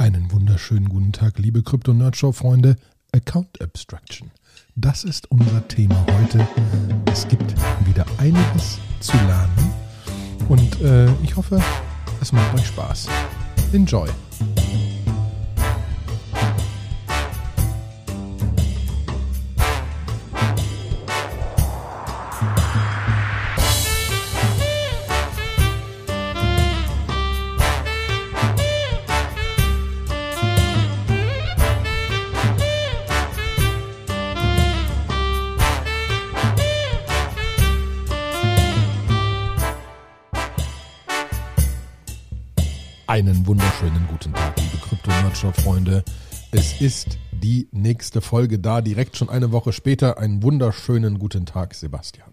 Einen wunderschönen guten Tag, liebe Krypto-Nerdshow-Freunde. Account Abstraction. Das ist unser Thema heute. Es gibt wieder einiges zu lernen und äh, ich hoffe, es macht euch Spaß. Enjoy! Einen wunderschönen guten Tag, liebe Krypto-Nerdshow-Freunde. Es ist die nächste Folge da, direkt schon eine Woche später. Einen wunderschönen guten Tag, Sebastian.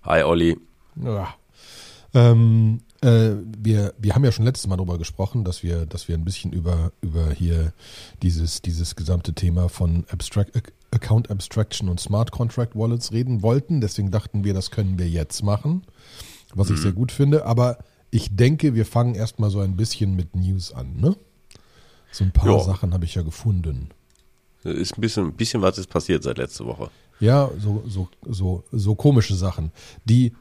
Hi, Olli. Ja. Ähm, äh, wir, wir haben ja schon letztes Mal darüber gesprochen, dass wir, dass wir ein bisschen über, über hier dieses, dieses gesamte Thema von Abstract, Account Abstraction und Smart Contract Wallets reden wollten. Deswegen dachten wir, das können wir jetzt machen, was ich sehr gut finde. Aber ich denke, wir fangen erstmal so ein bisschen mit News an, ne? So ein paar Ja. Sachen habe ich ja gefunden. Ist ein bisschen, ein bisschen was ist passiert seit letzter Woche. Ja, so, so, so, so komische Sachen, die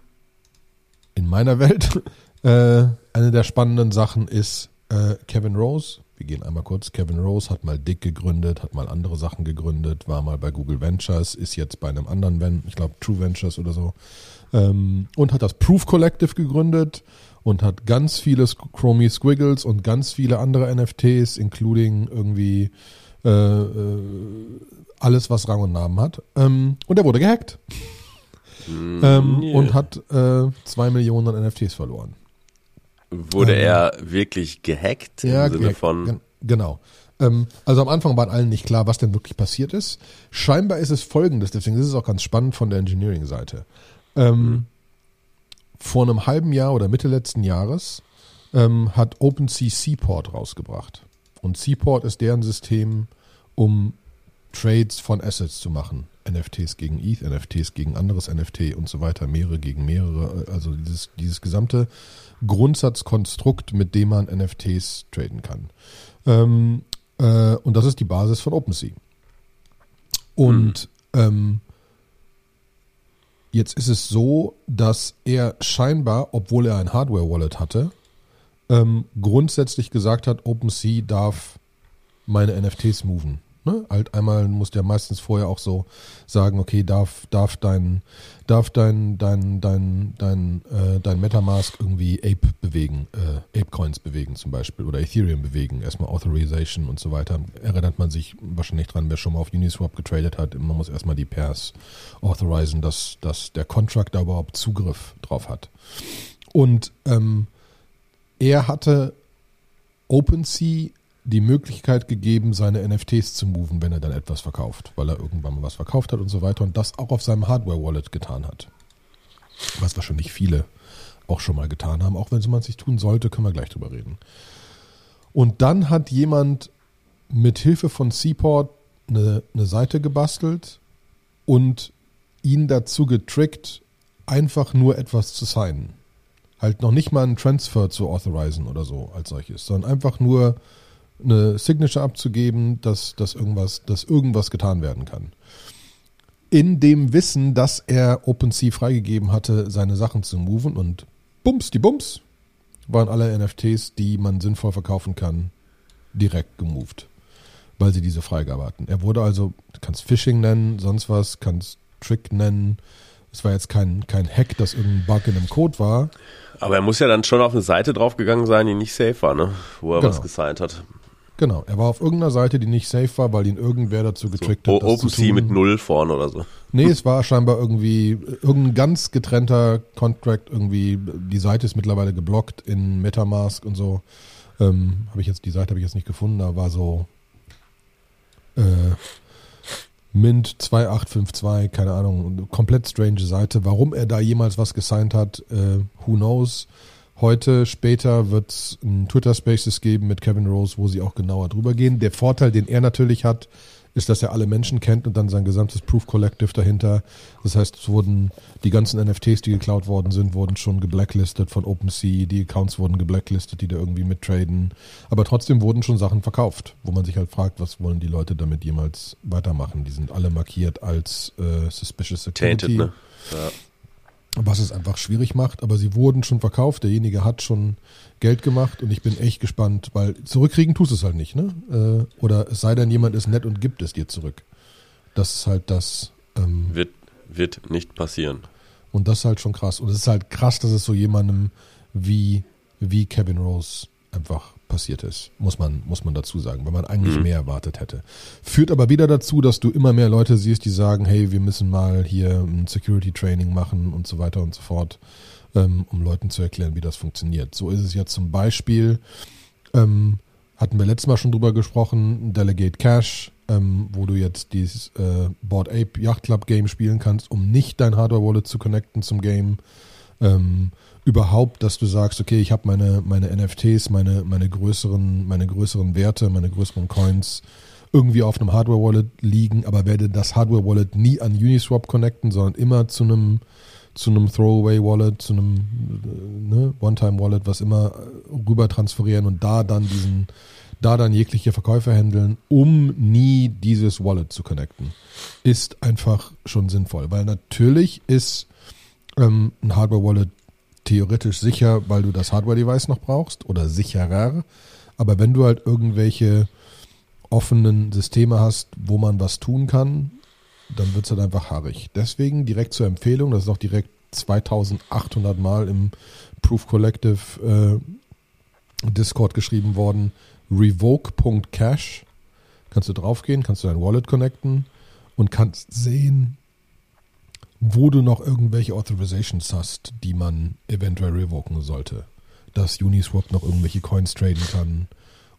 in meiner Welt äh, eine der spannenden Sachen ist äh, Kevin Rose. Wir gehen einmal kurz. Kevin Rose hat mal Dick gegründet, hat mal andere Sachen gegründet, war mal bei Google Ventures, ist jetzt bei einem anderen, Ven ich glaube True Ventures oder so, ähm, und hat das Proof Collective gegründet und hat ganz viele Chromie Squiggles und ganz viele andere NFTs, including irgendwie äh, äh, alles, was Rang und Namen hat. Ähm, und er wurde gehackt ähm, yeah. und hat äh, zwei Millionen an NFTs verloren. Wurde er wirklich gehackt im Sinne von. gen- genau. Ähm, also am Anfang war allen nicht klar, was denn wirklich passiert ist. Scheinbar ist es folgendes, deswegen ist es auch ganz spannend von der Engineering-Seite. Ähm, Vor einem halben Jahr oder Mitte letzten Jahres ähm, hat OpenSea Seaport rausgebracht. Und Seaport ist deren System, um Trades von Assets zu machen. NFTs gegen ETH, NFTs gegen anderes NFT und so weiter, mehrere gegen mehrere. Also dieses, dieses gesamte Grundsatzkonstrukt, mit dem man NFTs traden kann. Ähm, äh, und das ist die Basis von OpenSea. Und ähm, jetzt ist es so, dass er scheinbar, obwohl er ein Hardware-Wallet hatte, ähm, grundsätzlich gesagt hat, OpenSea darf meine NFTs moven. Ne? Halt einmal muss der meistens vorher auch so sagen, okay, darf, darf dein, darf dein, dein, dein, dein, äh, dein Metamask irgendwie Ape bewegen, äh, Ape-Coins bewegen zum Beispiel oder Ethereum bewegen. Erstmal Authorization und so weiter. Erinnert man sich wahrscheinlich dran, wer schon mal auf Uniswap getradet hat. Man muss erstmal die Pairs authorisieren, dass, dass der Contract da überhaupt Zugriff drauf hat. Und ähm, er hatte OpenSea die Möglichkeit gegeben, seine NFTs zu moven, wenn er dann etwas verkauft, weil er irgendwann mal was verkauft hat und so weiter und das auch auf seinem Hardware-Wallet getan hat. Was wahrscheinlich viele auch schon mal getan haben, auch wenn man es nicht tun sollte, können wir gleich drüber reden. Und dann hat jemand mit Hilfe von Seaport eine, eine Seite gebastelt und ihn dazu getrickt, einfach nur etwas zu signen. Halt noch nicht mal einen Transfer zu authorisieren oder so als solches, sondern einfach nur eine Signature abzugeben, dass, dass, irgendwas, dass irgendwas getan werden kann. In dem Wissen, dass er OpenSea freigegeben hatte, seine Sachen zu moven und bums, die Bums, waren alle NFTs, die man sinnvoll verkaufen kann, direkt gemoved, weil sie diese Freigabe hatten. Er wurde also, du kannst Phishing nennen, sonst was, kannst Trick nennen. Es war jetzt kein, kein Hack, dass irgendein Bug in einem Code war. Aber er muss ja dann schon auf eine Seite draufgegangen sein, die nicht safe war, ne? Wo er Genau. was gesigned hat. Genau, er war auf irgendeiner Seite, die nicht safe war, weil ihn irgendwer dazu So, getrickt O- hat. OpenSea mit null vorne oder so. Nee, es war scheinbar irgendwie irgendein ganz getrennter Contract. Irgendwie die Seite ist mittlerweile geblockt in MetaMask und so. Ähm, habe ich jetzt die Seite habe ich jetzt nicht gefunden. Da war so äh, Mint 2852, keine Ahnung, komplett strange Seite. Warum er da jemals was gesigned hat, äh, who knows. Heute, später wird es ein Twitter Spaces geben mit Kevin Rose, wo sie auch genauer drüber gehen. Der Vorteil, den er natürlich hat, ist, dass er alle Menschen kennt und dann sein gesamtes Proof Collective dahinter. Das heißt, es wurden die ganzen NFTs, die geklaut worden sind, wurden schon geblacklistet von OpenSea, die Accounts wurden geblacklistet, die da irgendwie mittraden. Aber trotzdem wurden schon Sachen verkauft, wo man sich halt fragt, was wollen die Leute damit jemals weitermachen? Die sind alle markiert als äh, Suspicious Activity. Tainted, ne? Ja was es einfach schwierig macht, aber sie wurden schon verkauft, derjenige hat schon Geld gemacht und ich bin echt gespannt, weil zurückkriegen tust es halt nicht, ne? Äh, oder es sei denn, jemand ist nett und gibt es dir zurück. Das ist halt das. Ähm, wird, wird nicht passieren. Und das ist halt schon krass. Und es ist halt krass, dass es so jemandem wie, wie Kevin Rose einfach passiert ist, muss man, muss man dazu sagen, weil man eigentlich mhm. mehr erwartet hätte. Führt aber wieder dazu, dass du immer mehr Leute siehst, die sagen, hey, wir müssen mal hier ein Security Training machen und so weiter und so fort ähm, um Leuten zu erklären, wie das funktioniert. So ist es ja zum Beispiel, ähm, hatten wir letztes Mal schon drüber gesprochen, Delegate Cash, ähm, wo du jetzt dieses äh, Board Ape Yacht Club Game spielen kannst, um nicht dein Hardware Wallet zu connecten zum Game. Ähm, überhaupt, dass du sagst, okay, ich habe meine, meine NFTs, meine, meine größeren, meine größeren Werte, meine größeren Coins irgendwie auf einem Hardware Wallet liegen, aber werde das Hardware Wallet nie an Uniswap connecten, sondern immer zu einem zu einem Throwaway-Wallet, zu einem äh, ne, One-Time-Wallet, was immer äh, rüber transferieren und da dann diesen, da dann jegliche Verkäufe handeln, um nie dieses Wallet zu connecten, ist einfach schon sinnvoll. Weil natürlich ist ähm, ein Hardware-Wallet theoretisch sicher, weil du das Hardware-Device noch brauchst oder sicherer. Aber wenn du halt irgendwelche offenen Systeme hast, wo man was tun kann, dann wird es halt einfach haarig. Deswegen direkt zur Empfehlung, das ist auch direkt 2800 Mal im Proof Collective äh, Discord geschrieben worden. Revoke.cash. Kannst du draufgehen, kannst du dein Wallet connecten und kannst sehen, wo du noch irgendwelche Authorizations hast, die man eventuell revoken sollte. Dass Uniswap noch irgendwelche Coins traden kann,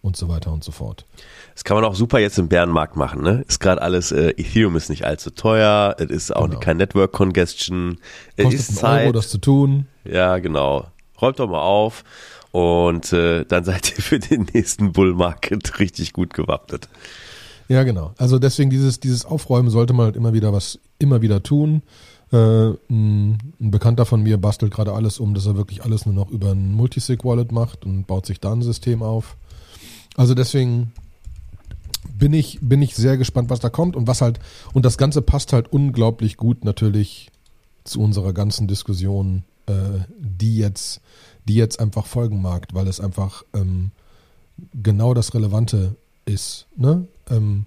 und so weiter und so fort. Das kann man auch super jetzt im Bärenmarkt machen, ne? Ist gerade alles, äh, Ethereum ist nicht allzu teuer, es ist auch genau. kein Network Congestion. Es Kostet ist Zeit, Euro, das zu tun. Ja, genau. Räumt doch mal auf und äh, dann seid ihr für den nächsten Bull Market richtig gut gewappnet. Ja, genau. Also deswegen dieses, dieses Aufräumen sollte man halt immer wieder was, immer wieder tun. Äh, ein, Bekannter von mir bastelt gerade alles um, dass er wirklich alles nur noch über ein Multisig-Wallet macht und baut sich da ein System auf. Also deswegen bin ich, bin ich sehr gespannt, was da kommt und was halt, und das Ganze passt halt unglaublich gut natürlich zu unserer ganzen Diskussion, äh, die jetzt, die jetzt einfach folgen mag, weil es einfach ähm, genau das Relevante ist. Ne? Ähm,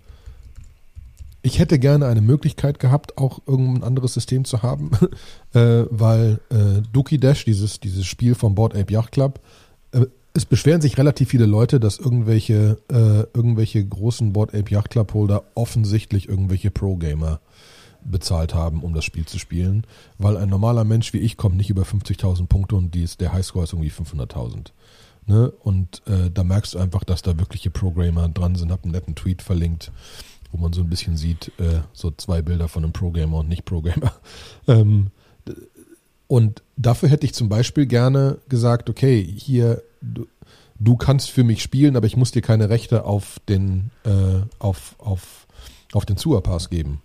ich hätte gerne eine Möglichkeit gehabt, auch irgendein anderes System zu haben, äh, weil äh, Dookie Dash, dieses, dieses Spiel vom Board Ape Yacht Club, äh, es beschweren sich relativ viele Leute, dass irgendwelche, äh, irgendwelche großen Board Ape Yacht Club Holder offensichtlich irgendwelche Pro-Gamer bezahlt haben, um das Spiel zu spielen, weil ein normaler Mensch wie ich kommt nicht über 50.000 Punkte und dies, der Highscore ist irgendwie 500.000. Ne? Und äh, da merkst du einfach, dass da wirkliche Programmer dran sind. Hab einen netten Tweet verlinkt, wo man so ein bisschen sieht, äh, so zwei Bilder von einem Programmer und Nicht-Programmer. Ähm, und dafür hätte ich zum Beispiel gerne gesagt, okay, hier du, du kannst für mich spielen, aber ich muss dir keine Rechte auf den, äh, auf, auf, auf den Sewer-Pass geben.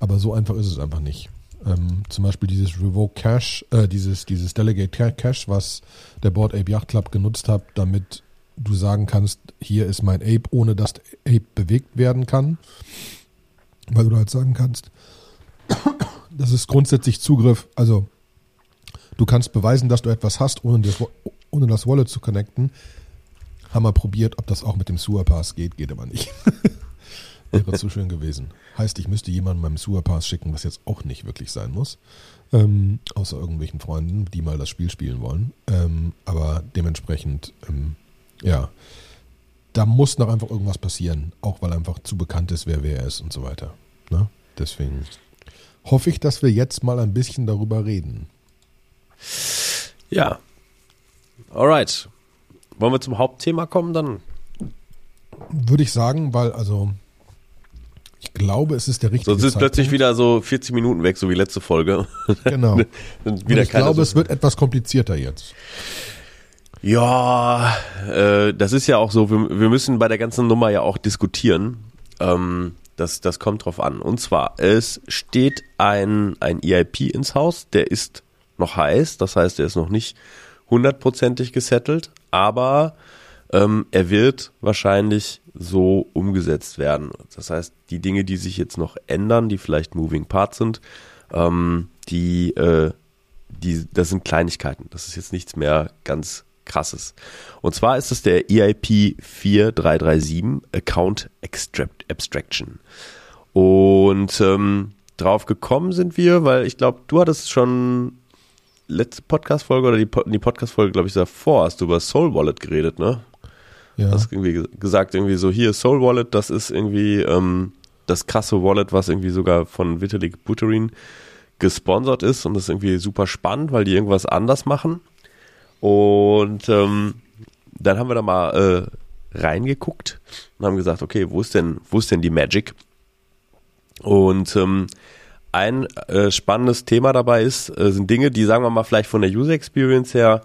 Aber so einfach ist es einfach nicht. Ähm, zum Beispiel dieses Revoke Cash, äh, dieses, dieses Delegate Cash, was der Board Ape Yacht Club genutzt hat, damit du sagen kannst, hier ist mein Ape, ohne dass der Ape bewegt werden kann. Weil du halt sagen kannst, das ist grundsätzlich Zugriff, also du kannst beweisen, dass du etwas hast, ohne das, ohne das Wallet zu connecten. Haben wir probiert, ob das auch mit dem Sewer Pass geht, geht aber nicht. Wäre zu schön gewesen. Heißt, ich müsste jemanden meinem Sewer Pass schicken, was jetzt auch nicht wirklich sein muss. Ähm, außer irgendwelchen Freunden, die mal das Spiel spielen wollen. Ähm, aber dementsprechend, ähm, ja, da muss noch einfach irgendwas passieren. Auch weil einfach zu bekannt ist, wer wer ist und so weiter. Ne? Deswegen hoffe ich, dass wir jetzt mal ein bisschen darüber reden. Ja, Alright. Wollen wir zum Hauptthema kommen dann? Würde ich sagen, weil also ich glaube, es ist der richtige Sonst ist Zeitpunkt. plötzlich wieder so 40 Minuten weg, so wie letzte Folge. Genau. ich glaube, so es wird etwas komplizierter jetzt. Ja, äh, das ist ja auch so, wir, wir müssen bei der ganzen Nummer ja auch diskutieren. Ähm, Das, das kommt drauf an. Und zwar, es steht ein, ein EIP ins Haus, der ist noch heiß, das heißt, er ist noch nicht hundertprozentig gesettelt, aber ähm, er wird wahrscheinlich so umgesetzt werden. Das heißt, die Dinge, die sich jetzt noch ändern, die vielleicht Moving Parts sind, ähm, die, äh, die, das sind Kleinigkeiten. Das ist jetzt nichts mehr ganz krasses. Und zwar ist es der EIP 4337 Account Extract Abstraction. Und ähm, drauf gekommen sind wir, weil ich glaube, du hattest schon letzte Podcast-Folge oder die, die Podcast-Folge, glaube ich, davor hast du über Soul Wallet geredet, ne? Ja. Hast irgendwie gesagt, irgendwie so, hier, Soul Wallet, das ist irgendwie ähm, das krasse Wallet, was irgendwie sogar von Vitalik Buterin gesponsert ist und das ist irgendwie super spannend, weil die irgendwas anders machen. Und ähm, dann haben wir da mal äh, reingeguckt und haben gesagt, okay, wo ist denn, wo ist denn die Magic? Und ähm, ein äh, spannendes Thema dabei ist, äh, sind Dinge, die, sagen wir mal, vielleicht von der User Experience her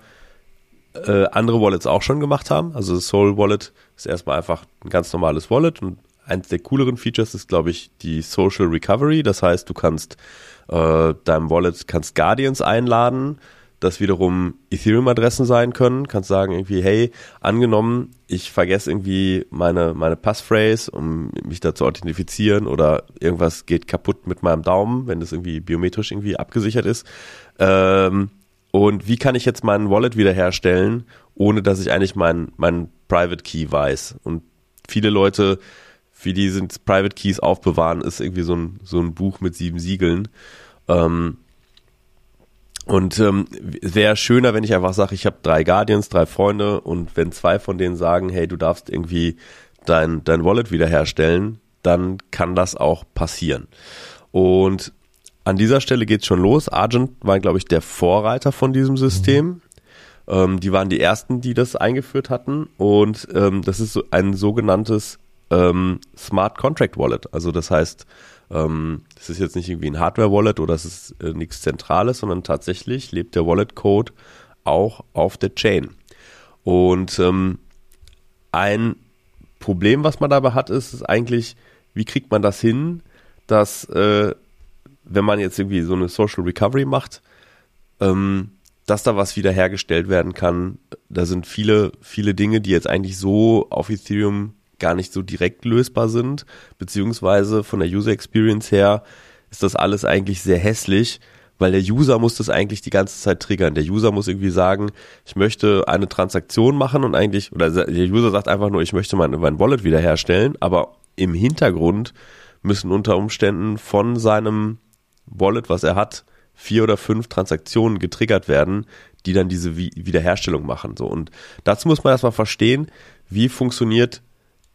äh, andere Wallets auch schon gemacht haben. Also das Soul Wallet ist erstmal einfach ein ganz normales Wallet und eins der cooleren Features ist, glaube ich, die Social Recovery. Das heißt, du kannst äh, deinem Wallet kannst Guardians einladen, das wiederum Ethereum-Adressen sein können. Kannst sagen irgendwie, hey, angenommen, ich vergesse irgendwie meine, meine Passphrase, um mich da zu authentifizieren oder irgendwas geht kaputt mit meinem Daumen, wenn das irgendwie biometrisch irgendwie abgesichert ist. Ähm, und wie kann ich jetzt meinen Wallet wiederherstellen, ohne dass ich eigentlich meinen mein Private Key weiß? Und viele Leute, für die sind Private Keys aufbewahren, ist irgendwie so ein, so ein Buch mit sieben Siegeln. Ähm, und ähm, wäre schöner, wenn ich einfach sage, ich habe drei Guardians, drei Freunde und wenn zwei von denen sagen, hey, du darfst irgendwie dein, dein Wallet wiederherstellen, dann kann das auch passieren. Und an dieser Stelle geht's schon los. Argent war, glaube ich, der Vorreiter von diesem System. Mhm. Ähm, die waren die ersten, die das eingeführt hatten. Und ähm, das ist so ein sogenanntes ähm, Smart Contract Wallet. Also das heißt, ähm, das ist jetzt nicht irgendwie ein Hardware-Wallet oder es ist äh, nichts Zentrales, sondern tatsächlich lebt der Wallet-Code auch auf der Chain. Und ähm, ein Problem, was man dabei hat, ist, ist eigentlich, wie kriegt man das hin, dass äh, wenn man jetzt irgendwie so eine Social Recovery macht, ähm, dass da was wiederhergestellt werden kann. Da sind viele, viele Dinge, die jetzt eigentlich so auf Ethereum gar nicht so direkt lösbar sind, beziehungsweise von der User Experience her ist das alles eigentlich sehr hässlich, weil der User muss das eigentlich die ganze Zeit triggern. Der User muss irgendwie sagen, ich möchte eine Transaktion machen und eigentlich, oder der User sagt einfach nur, ich möchte mein, mein Wallet wiederherstellen, aber im Hintergrund müssen unter Umständen von seinem Wallet, was er hat, vier oder fünf Transaktionen getriggert werden, die dann diese Wiederherstellung machen. So und dazu muss man erstmal verstehen, wie funktioniert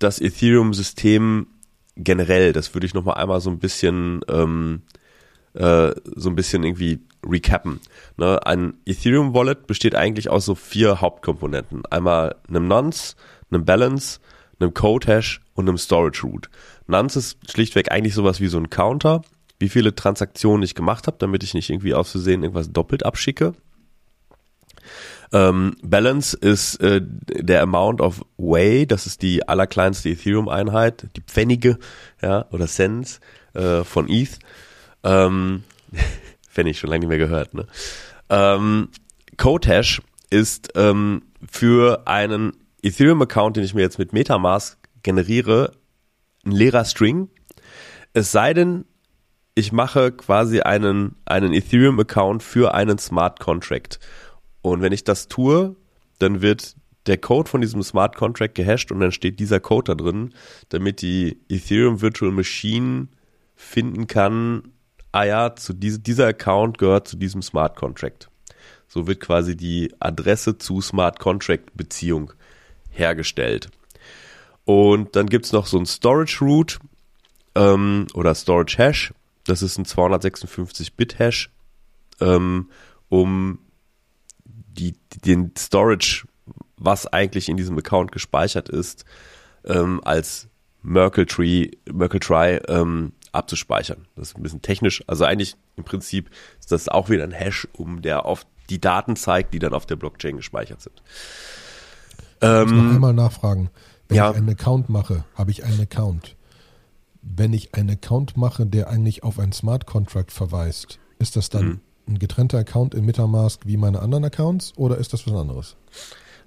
das Ethereum-System generell, das würde ich noch mal einmal so ein bisschen ähm, äh, so ein bisschen irgendwie recappen. Ne? Ein Ethereum-Wallet besteht eigentlich aus so vier Hauptkomponenten. Einmal einem Nonce, einem Balance, einem Code-Hash und einem Storage-Root. Nonce ist schlichtweg eigentlich sowas wie so ein Counter, wie viele Transaktionen ich gemacht habe, damit ich nicht irgendwie aus Versehen irgendwas doppelt abschicke. Ähm, Balance ist äh, der Amount of Way, das ist die allerkleinste Ethereum-Einheit, die Pfennige, ja, oder Cents äh, von ETH. Ähm, Pfennig, schon lange nicht mehr gehört, ne? Ähm, Codehash ist ähm, für einen Ethereum-Account, den ich mir jetzt mit Metamask generiere, ein leerer String. Es sei denn, ich mache quasi einen, einen Ethereum-Account für einen Smart Contract. Und wenn ich das tue, dann wird der Code von diesem Smart Contract gehasht und dann steht dieser Code da drin, damit die Ethereum Virtual Machine finden kann, ah ja, zu diese, dieser Account gehört zu diesem Smart Contract. So wird quasi die Adresse zu Smart Contract Beziehung hergestellt. Und dann gibt es noch so ein Storage Root ähm, oder Storage Hash. Das ist ein 256-Bit-Hash, ähm, um die, den Storage, was eigentlich in diesem Account gespeichert ist, ähm, als Merkle Tree, Merkle Try ähm, abzuspeichern. Das ist ein bisschen technisch. Also eigentlich im Prinzip ist das auch wieder ein Hash, um der auf die Daten zeigt, die dann auf der Blockchain gespeichert sind. Ich muss noch ähm, einmal nachfragen. Wenn ja. ich einen Account mache, habe ich einen Account. wenn ich einen Account mache, der eigentlich auf einen Smart Contract verweist, ist das dann Mhm. Ein getrennter Account in Metamask wie meine anderen Accounts oder ist das was anderes?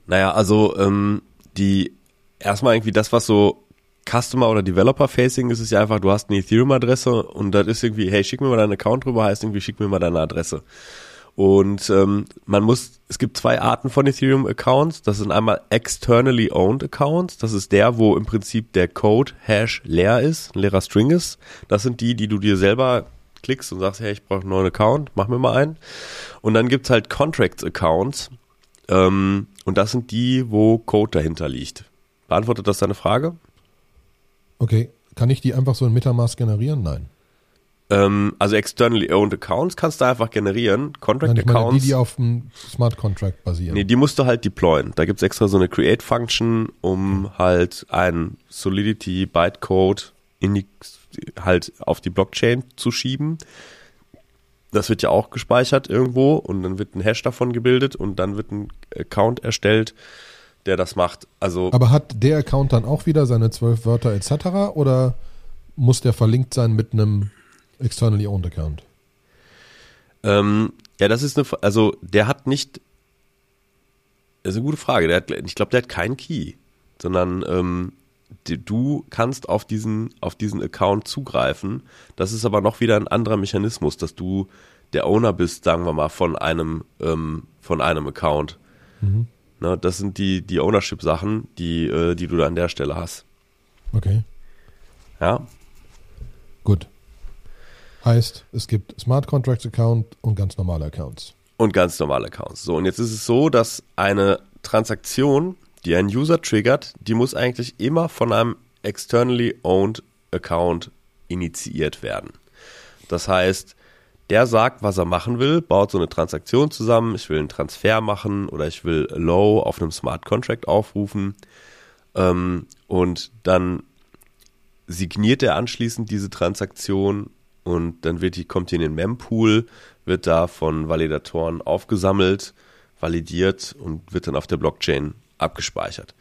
Naja, also ähm, die erstmal irgendwie das, was so Customer oder Developer Facing ist, ist ja einfach, du hast eine Ethereum-Adresse und das ist irgendwie, hey, schick mir mal deinen Account rüber, heißt irgendwie, schick mir mal deine Adresse. Und ähm, man muss, es gibt zwei Arten von Ethereum-Accounts. Das sind einmal externally owned Accounts. Das ist der, wo im Prinzip der Code-Hash leer ist, ein leerer String ist. Das sind die, die du dir selber klickst und sagst, hey, ich brauche einen neuen Account, mach mir mal einen. Und dann gibt's halt Contracts-Accounts. Ähm, und das sind die, wo Code dahinter liegt. Beantwortet das deine Frage? Okay, kann ich die einfach so in Metamask generieren? Nein. Ähm, also externally owned Accounts kannst du einfach generieren. Nein, Contract ich meine die, Accounts. die auf dem Smart Contract basieren. Nee, die musst du halt deployen. Da gibt's extra so eine Create-Function, um halt ein Solidity Bytecode in die, halt auf die Blockchain zu schieben. Das wird ja auch gespeichert irgendwo und dann wird ein Hash davon gebildet und dann wird ein Account erstellt, der das macht. Also Aber hat der Account dann auch wieder seine zwölf Wörter etc. oder muss der verlinkt sein mit einem externally owned Account? Ähm, ja, das ist eine, also der hat nicht, das ist eine gute Frage. Der hat, ich glaube, der hat keinen Key, sondern ähm, du kannst auf diesen, auf diesen Account zugreifen. Das ist aber noch wieder ein anderer Mechanismus, dass du der Owner bist, sagen wir mal, von einem, ähm, von einem Account. Ne, das sind die, die Ownership-Sachen, die, äh, die du da an der Stelle hast. Okay, Ja, gut. Heißt, es gibt Smart Contracts Account und ganz normale Accounts. und ganz normale Accounts. So, und jetzt ist es so, dass eine Transaktion, die ein User triggert, die muss eigentlich immer von einem externally owned Account initiiert werden. Das heißt, der sagt, was er machen will, baut so eine Transaktion zusammen, ich will einen Transfer machen oder ich will Low auf einem Smart Contract aufrufen ähm, und dann signiert er anschließend diese Transaktion und dann wird die, kommt die in den Mempool, wird da von Validatoren aufgesammelt, validiert und wird dann auf der Blockchain abgespeichert.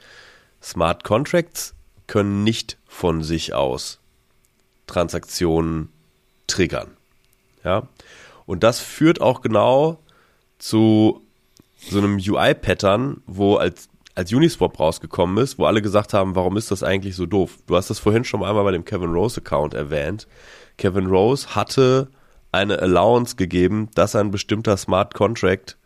Smart Contracts können nicht von sich aus Transaktionen triggern. Ja? Und das führt auch genau zu so einem UI-Pattern, wo als, als Uniswap rausgekommen ist, wo alle gesagt haben, warum ist das eigentlich so doof? Du hast das vorhin schon mal einmal bei dem Kevin Rose-Account erwähnt. Kevin Rose hatte eine Allowance gegeben, dass ein bestimmter Smart Contract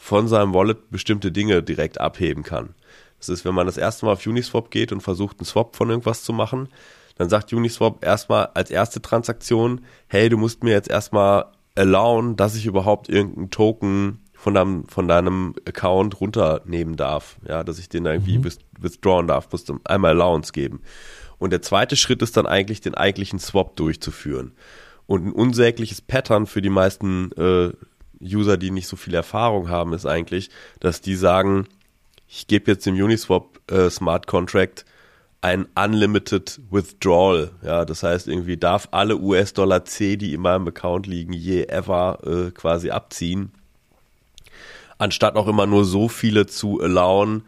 von seinem Wallet bestimmte Dinge direkt abheben kann. Das ist, wenn man das erste Mal auf Uniswap geht und versucht, einen Swap von irgendwas zu machen, dann sagt Uniswap erstmal als erste Transaktion, hey, du musst mir jetzt erstmal allowen, dass ich überhaupt irgendeinen Token von deinem, von deinem Account runternehmen darf. Ja, dass ich den irgendwie with- withdrawn darf, musst du einmal Allowance geben. Und der zweite Schritt ist dann eigentlich, den eigentlichen Swap durchzuführen. Und ein unsägliches Pattern für die meisten äh, User, die nicht so viel Erfahrung haben, ist eigentlich, dass die sagen, ich gebe jetzt dem Uniswap äh, Smart Contract ein Unlimited Withdrawal. Ja, das heißt irgendwie darf alle US-Dollar C, die in meinem Account liegen, je ever äh, quasi abziehen. Anstatt auch immer nur so viele zu allowen,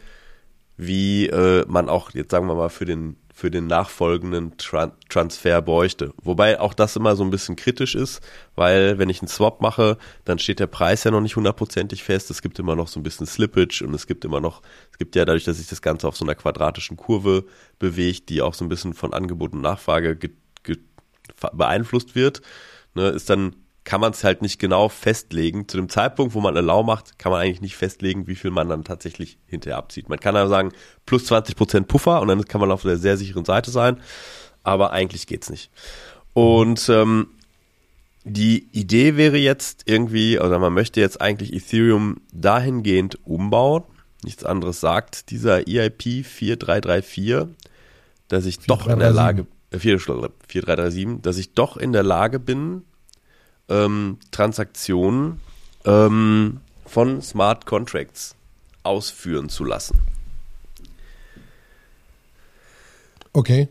wie äh, man auch jetzt sagen wir mal für den für den nachfolgenden Tran Transfer bräuchte. Wobei auch das immer so ein bisschen kritisch ist, weil wenn ich einen Swap mache, dann steht der Preis ja noch nicht hundertprozentig fest. Es gibt immer noch so ein bisschen Slippage und es gibt immer noch, es gibt ja dadurch, dass sich das Ganze auf so einer quadratischen Kurve bewegt, die auch so ein bisschen von Angebot und Nachfrage ge ge beeinflusst wird, ne, ist dann kann man es halt nicht genau festlegen. Zu dem Zeitpunkt, wo man Allow macht, kann man eigentlich nicht festlegen, wie viel man dann tatsächlich hinterher abzieht. Man kann aber sagen, plus 20% Puffer und dann kann man auf der sehr sicheren Seite sein, aber eigentlich geht's nicht. Und ähm, die Idee wäre jetzt irgendwie, oder man möchte jetzt eigentlich Ethereum dahingehend umbauen. Nichts anderes sagt dieser E EIP 4334, dass ich doch in der 4337. Lage, äh, 4337, dass ich doch in der Lage bin, ähm, Transaktionen ähm, von Smart Contracts ausführen zu lassen. Okay.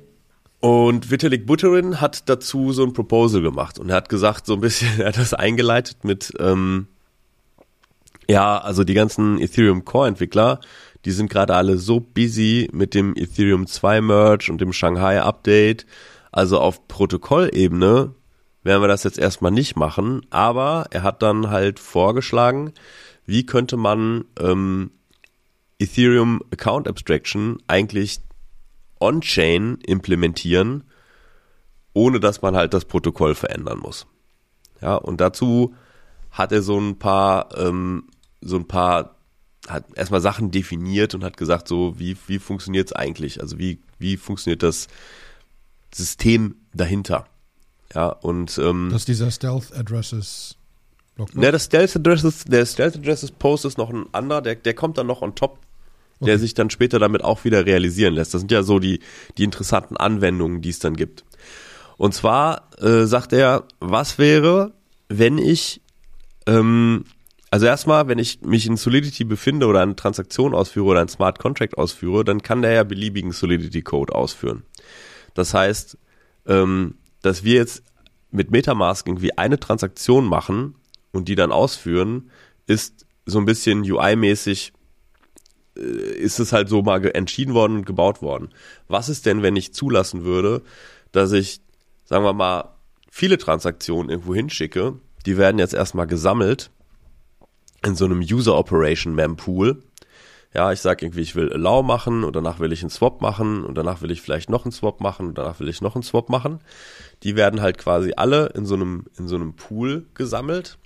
Und Vitalik Buterin hat dazu so ein Proposal gemacht und er hat gesagt, so ein bisschen, er hat das eingeleitet mit, ähm, ja, also die ganzen Ethereum Core Entwickler, die sind gerade alle so busy mit dem Ethereum 2 Merge und dem Shanghai Update. Also auf Protokollebene werden wir das jetzt erstmal nicht machen, aber er hat dann halt vorgeschlagen, wie könnte man ähm, Ethereum Account Abstraction eigentlich on-chain implementieren, ohne dass man halt das Protokoll verändern muss. Ja, und dazu hat er so ein paar, ähm, so ein paar, hat erstmal Sachen definiert und hat gesagt, so, wie, wie funktioniert es eigentlich? Also wie, wie funktioniert das System dahinter? Ja, und ähm, Das ist dieser Stealth Addresses Block. ne, das Stealth Addresses, der Stealth Addresses Post ist noch ein anderer, der, der kommt dann noch on top, der Okay. sich dann später damit auch wieder realisieren lässt. Das sind ja so die, die interessanten Anwendungen, die es dann gibt. Und zwar äh, sagt er, was wäre, wenn ich, ähm, also erstmal, wenn ich mich in Solidity befinde oder eine Transaktion ausführe oder ein Smart Contract ausführe, dann kann der ja beliebigen Solidity Code ausführen. Das heißt, ähm, dass wir jetzt mit Metamask irgendwie eine Transaktion machen und die dann ausführen, ist so ein bisschen UI-mäßig äh, ist es halt so mal entschieden worden und gebaut worden. Was ist denn, wenn ich zulassen würde, dass ich, sagen wir mal, viele Transaktionen irgendwo hinschicke, die werden jetzt erstmal gesammelt in so einem User Operation Mempool. Ja, ich sage irgendwie, ich will Allow machen und danach will ich einen Swap machen und danach will ich vielleicht noch einen Swap machen und danach will ich noch einen Swap machen. Die werden halt quasi alle in so einem, in so einem Pool gesammelt.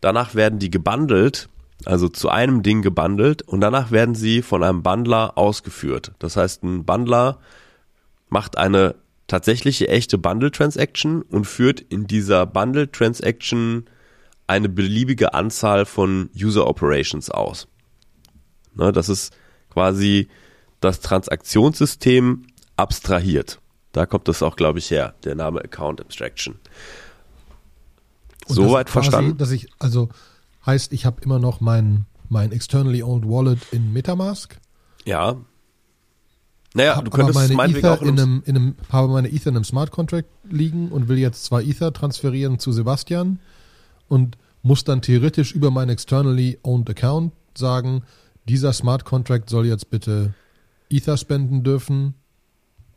Danach werden die gebundelt, also zu einem Ding gebundelt und danach werden sie von einem Bundler ausgeführt. Das heißt, ein Bundler macht eine tatsächliche echte Bundle Transaction und führt in dieser Bundle Transaction eine beliebige Anzahl von User Operations aus. Ne, das ist quasi das Transaktionssystem abstrahiert. Da kommt das auch, glaube ich, her, der Name Account Abstraction. Und Soweit verstanden? Dass ich, also heißt, ich habe immer noch mein, mein externally owned Wallet in Metamask. Ja. Naja, hab du könntest meine meinetwegen Ether auch in in einem, einem, in einem, habe meine Ether in einem Smart Contract liegen und will jetzt zwei Ether transferieren zu Sebastian und muss dann theoretisch über meinen externally owned Account sagen, dieser Smart Contract soll jetzt bitte Ether spenden dürfen,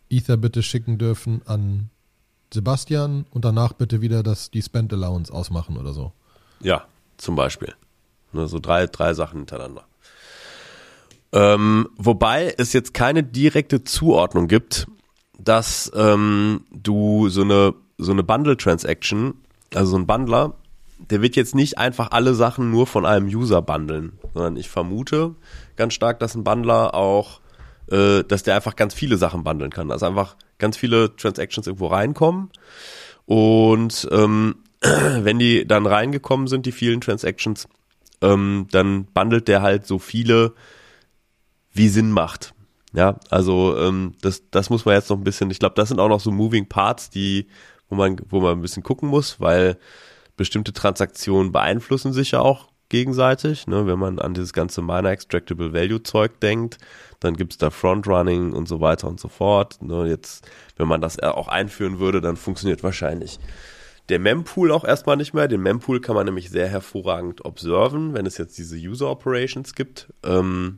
Ether bitte schicken dürfen an Sebastian und danach bitte wieder das, die Spend Allowance ausmachen oder so. Ja, zum Beispiel. Ne, so drei, drei Sachen hintereinander. Ähm, wobei es jetzt keine direkte Zuordnung gibt, dass ähm, du so eine, so eine Bundle-Transaction, also so ein Bundler, der wird jetzt nicht einfach alle Sachen nur von einem User bundeln, sondern ich vermute ganz stark, dass ein Bundler auch, äh, dass der einfach ganz viele Sachen bundeln kann. Also einfach ganz viele Transactions irgendwo reinkommen und ähm, wenn die dann reingekommen sind, die vielen Transactions, ähm, dann bundelt der halt so viele, wie Sinn macht. Ja, also ähm, das, das muss man jetzt noch ein bisschen, ich glaube, das sind auch noch so Moving Parts, die, wo man, wo man ein bisschen gucken muss, weil bestimmte Transaktionen beeinflussen sich ja auch gegenseitig. Ne? Wenn man an dieses ganze Miner Extractable Value Zeug denkt, dann gibt's da Frontrunning und so weiter und so fort. Ne? Jetzt, wenn man das auch einführen würde, dann funktioniert wahrscheinlich der Mempool auch erstmal nicht mehr. Den Mempool kann man nämlich sehr hervorragend observen, wenn es jetzt diese User Operations gibt. Ähm,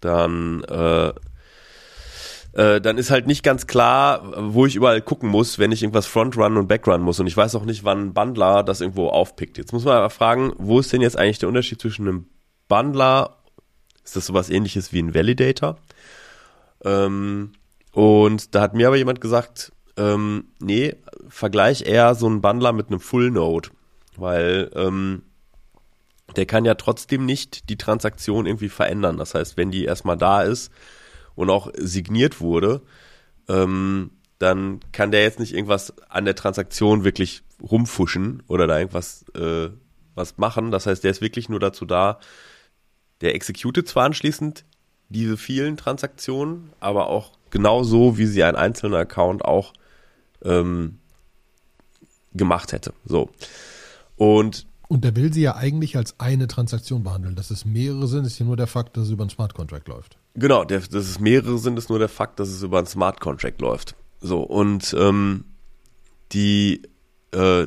dann äh, äh, dann ist halt nicht ganz klar, wo ich überall gucken muss, wenn ich irgendwas Frontrun und Backrun muss. Und ich weiß auch nicht, wann ein Bundler das irgendwo aufpickt. Jetzt muss man aber fragen, wo ist denn jetzt eigentlich der Unterschied zwischen einem Bundler, ist das sowas ähnliches wie ein Validator? Ähm, und da hat mir aber jemand gesagt, ähm, nee, vergleich eher so einen Bundler mit einem Full Node, weil ähm, der kann ja trotzdem nicht die Transaktion irgendwie verändern. Das heißt, wenn die erstmal da ist und auch signiert wurde, ähm, dann kann der jetzt nicht irgendwas an der Transaktion wirklich rumfuschen oder da irgendwas äh, was machen. Das heißt, der ist wirklich nur dazu da, der executet zwar anschließend diese vielen Transaktionen, aber auch genau so, wie sie ein einzelner Account auch ähm, gemacht hätte. So. Und Und der will sie ja eigentlich als eine Transaktion behandeln. Dass es mehrere sind, ist ja nur der Fakt, dass es über einen Smart Contract läuft. Genau, der, dass es mehrere sind, ist nur der Fakt, dass es über einen Smart Contract läuft. So, und ähm, die, äh,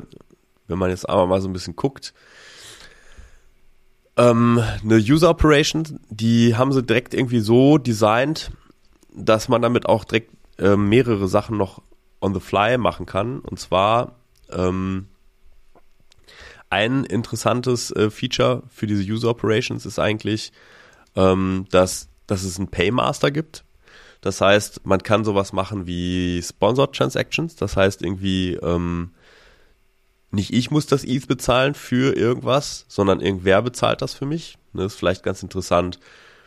wenn man jetzt einmal mal so ein bisschen guckt, ähm, eine User Operation, die haben sie direkt irgendwie so designt, dass man damit auch direkt äh, mehrere Sachen noch on the fly machen kann. Und zwar ähm, ein interessantes äh, Feature für diese User Operations ist eigentlich, ähm, dass, dass es einen Paymaster gibt. Das heißt, man kann sowas machen wie Sponsored Transactions. Das heißt irgendwie, ähm, nicht ich muss das ETH bezahlen für irgendwas, sondern irgendwer bezahlt das für mich. Das ne, ist vielleicht ganz interessant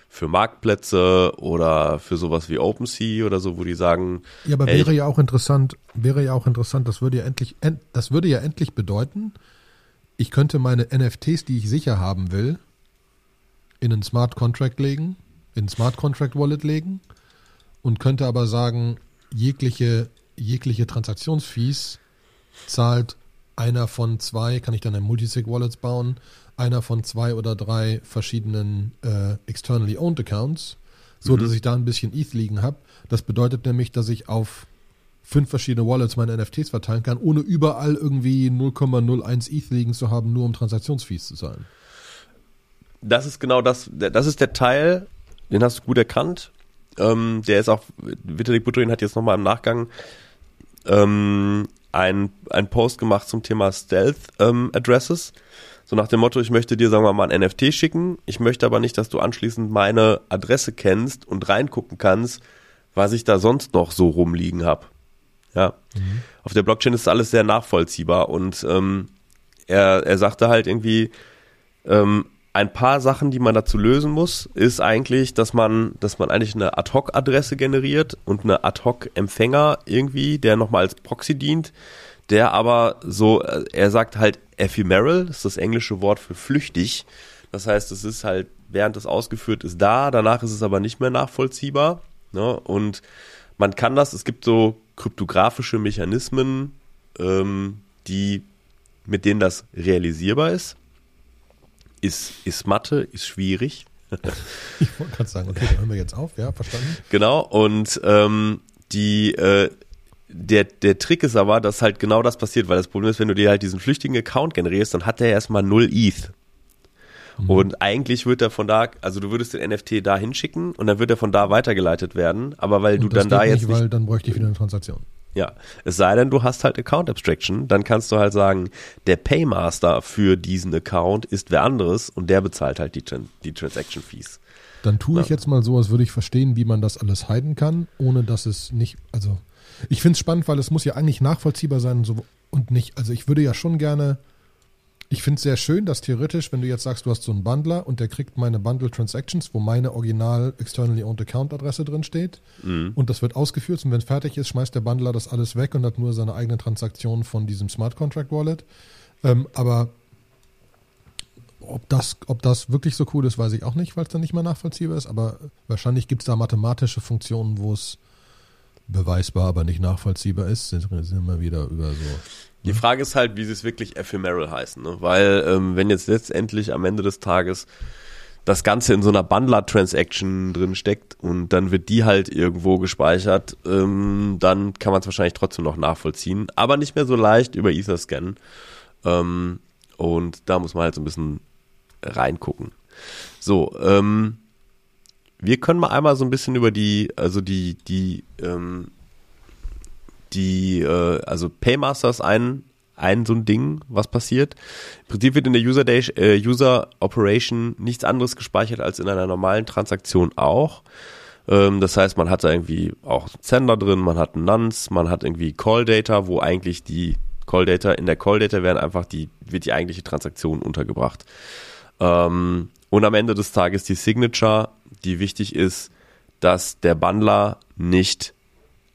für Marktplätze oder für sowas wie OpenSea oder so, wo die sagen. Ja, aber wäre ja auch interessant, wäre ja auch interessant, das würde ja endlich, das würde ja endlich bedeuten, ich könnte meine NFTs, die ich sicher haben will, in einen Smart Contract legen, in Smart Contract Wallet legen und könnte aber sagen, jegliche, jegliche Transaktionsfees zahlt einer von zwei, kann ich dann ein Multisig Wallets bauen, einer von zwei oder drei verschiedenen äh, externally owned Accounts, so mhm. dass ich da ein bisschen ETH liegen habe. Das bedeutet nämlich, dass ich auf fünf verschiedene Wallets meine NFTs verteilen kann, ohne überall irgendwie 0,01 ETH liegen zu haben, nur um Transaktionsfees zu zahlen. Das ist genau das, das ist der Teil, den hast du gut erkannt. Ähm, der ist auch, Vitalik Buterin hat jetzt nochmal im Nachgang ähm, ein, ein Post gemacht zum Thema Stealth ähm, Addresses. So nach dem Motto, ich möchte dir, sagen wir mal, ein NFT schicken. Ich möchte aber nicht, dass du anschließend meine Adresse kennst und reingucken kannst, was ich da sonst noch so rumliegen habe. Ja. Mhm. Auf der Blockchain ist alles sehr nachvollziehbar und ähm, er, er sagte halt irgendwie, ähm, ein paar Sachen, die man dazu lösen muss, ist eigentlich, dass man, dass man eigentlich eine Ad-Hoc-Adresse generiert und eine Ad-Hoc-Empfänger irgendwie, der nochmal als Proxy dient, der aber so, äh, er sagt halt ephemeral, das ist das englische Wort für flüchtig. Das heißt, es ist halt, während es ausgeführt ist, da, danach ist es aber nicht mehr nachvollziehbar. Ne? Und man kann das, es gibt so kryptografische Mechanismen, ähm, die, mit denen das realisierbar ist. Ist, ist Mathe, ist schwierig. ich wollte gerade sagen, okay, dann hören wir jetzt auf, ja, verstanden. Genau, und ähm, die, äh, der, der Trick ist aber, dass halt genau das passiert, weil das Problem ist, wenn du dir halt diesen flüchtigen Account generierst, dann hat der erstmal null ETH. Mhm. Und eigentlich wird er von da, also du würdest den NFT da hinschicken und dann wird er von da weitergeleitet werden, aber weil und du dann da jetzt nicht, weil dann bräuchte ich wieder eine Transaktion. Ja, es sei denn, du hast halt Account Abstraction, dann kannst du halt sagen, der Paymaster für diesen Account ist wer anderes und der bezahlt halt die, die Transaction Fees. Dann tue ja. ich jetzt mal so, als würde ich verstehen, wie man das alles heiden kann, ohne dass es nicht, also ich finde es spannend, weil es muss ja eigentlich nachvollziehbar sein und, so, und nicht, also ich würde ja schon gerne ich finde es sehr schön, dass theoretisch, wenn du jetzt sagst, du hast so einen Bundler und der kriegt meine Bundle Transactions, wo meine original externally owned Account Adresse drin steht mhm. und das wird ausgeführt und wenn es fertig ist, schmeißt der Bundler das alles weg und hat nur seine eigene Transaktion von diesem Smart Contract Wallet. Ähm, aber ob das, ob das wirklich so cool ist, weiß ich auch nicht, weil es dann nicht mehr nachvollziehbar ist. Aber wahrscheinlich gibt es da mathematische Funktionen, wo es beweisbar, aber nicht nachvollziehbar ist. Sind, sind wir wieder über so die Frage ist halt, wie sie es wirklich ephemeral heißen, ne? weil ähm, wenn jetzt letztendlich am Ende des Tages das Ganze in so einer Bundler-Transaction drin steckt und dann wird die halt irgendwo gespeichert, ähm, dann kann man es wahrscheinlich trotzdem noch nachvollziehen, aber nicht mehr so leicht über Etherscan. Ähm, und da muss man halt so ein bisschen reingucken. So, ähm, wir können mal einmal so ein bisschen über die, also die, die ähm, die, äh, also Paymaster ist ein, ein so ein Ding, was passiert. Im Prinzip wird in der User, Day, äh, User Operation nichts anderes gespeichert als in einer normalen Transaktion auch. Ähm, das heißt, man hat da irgendwie auch Sender drin, man hat Nuns, man hat irgendwie Call Data, wo eigentlich die Call Data, in der Call Data werden einfach die, wird die eigentliche Transaktion untergebracht. Ähm, und am Ende des Tages die Signature, die wichtig ist, dass der Bundler nicht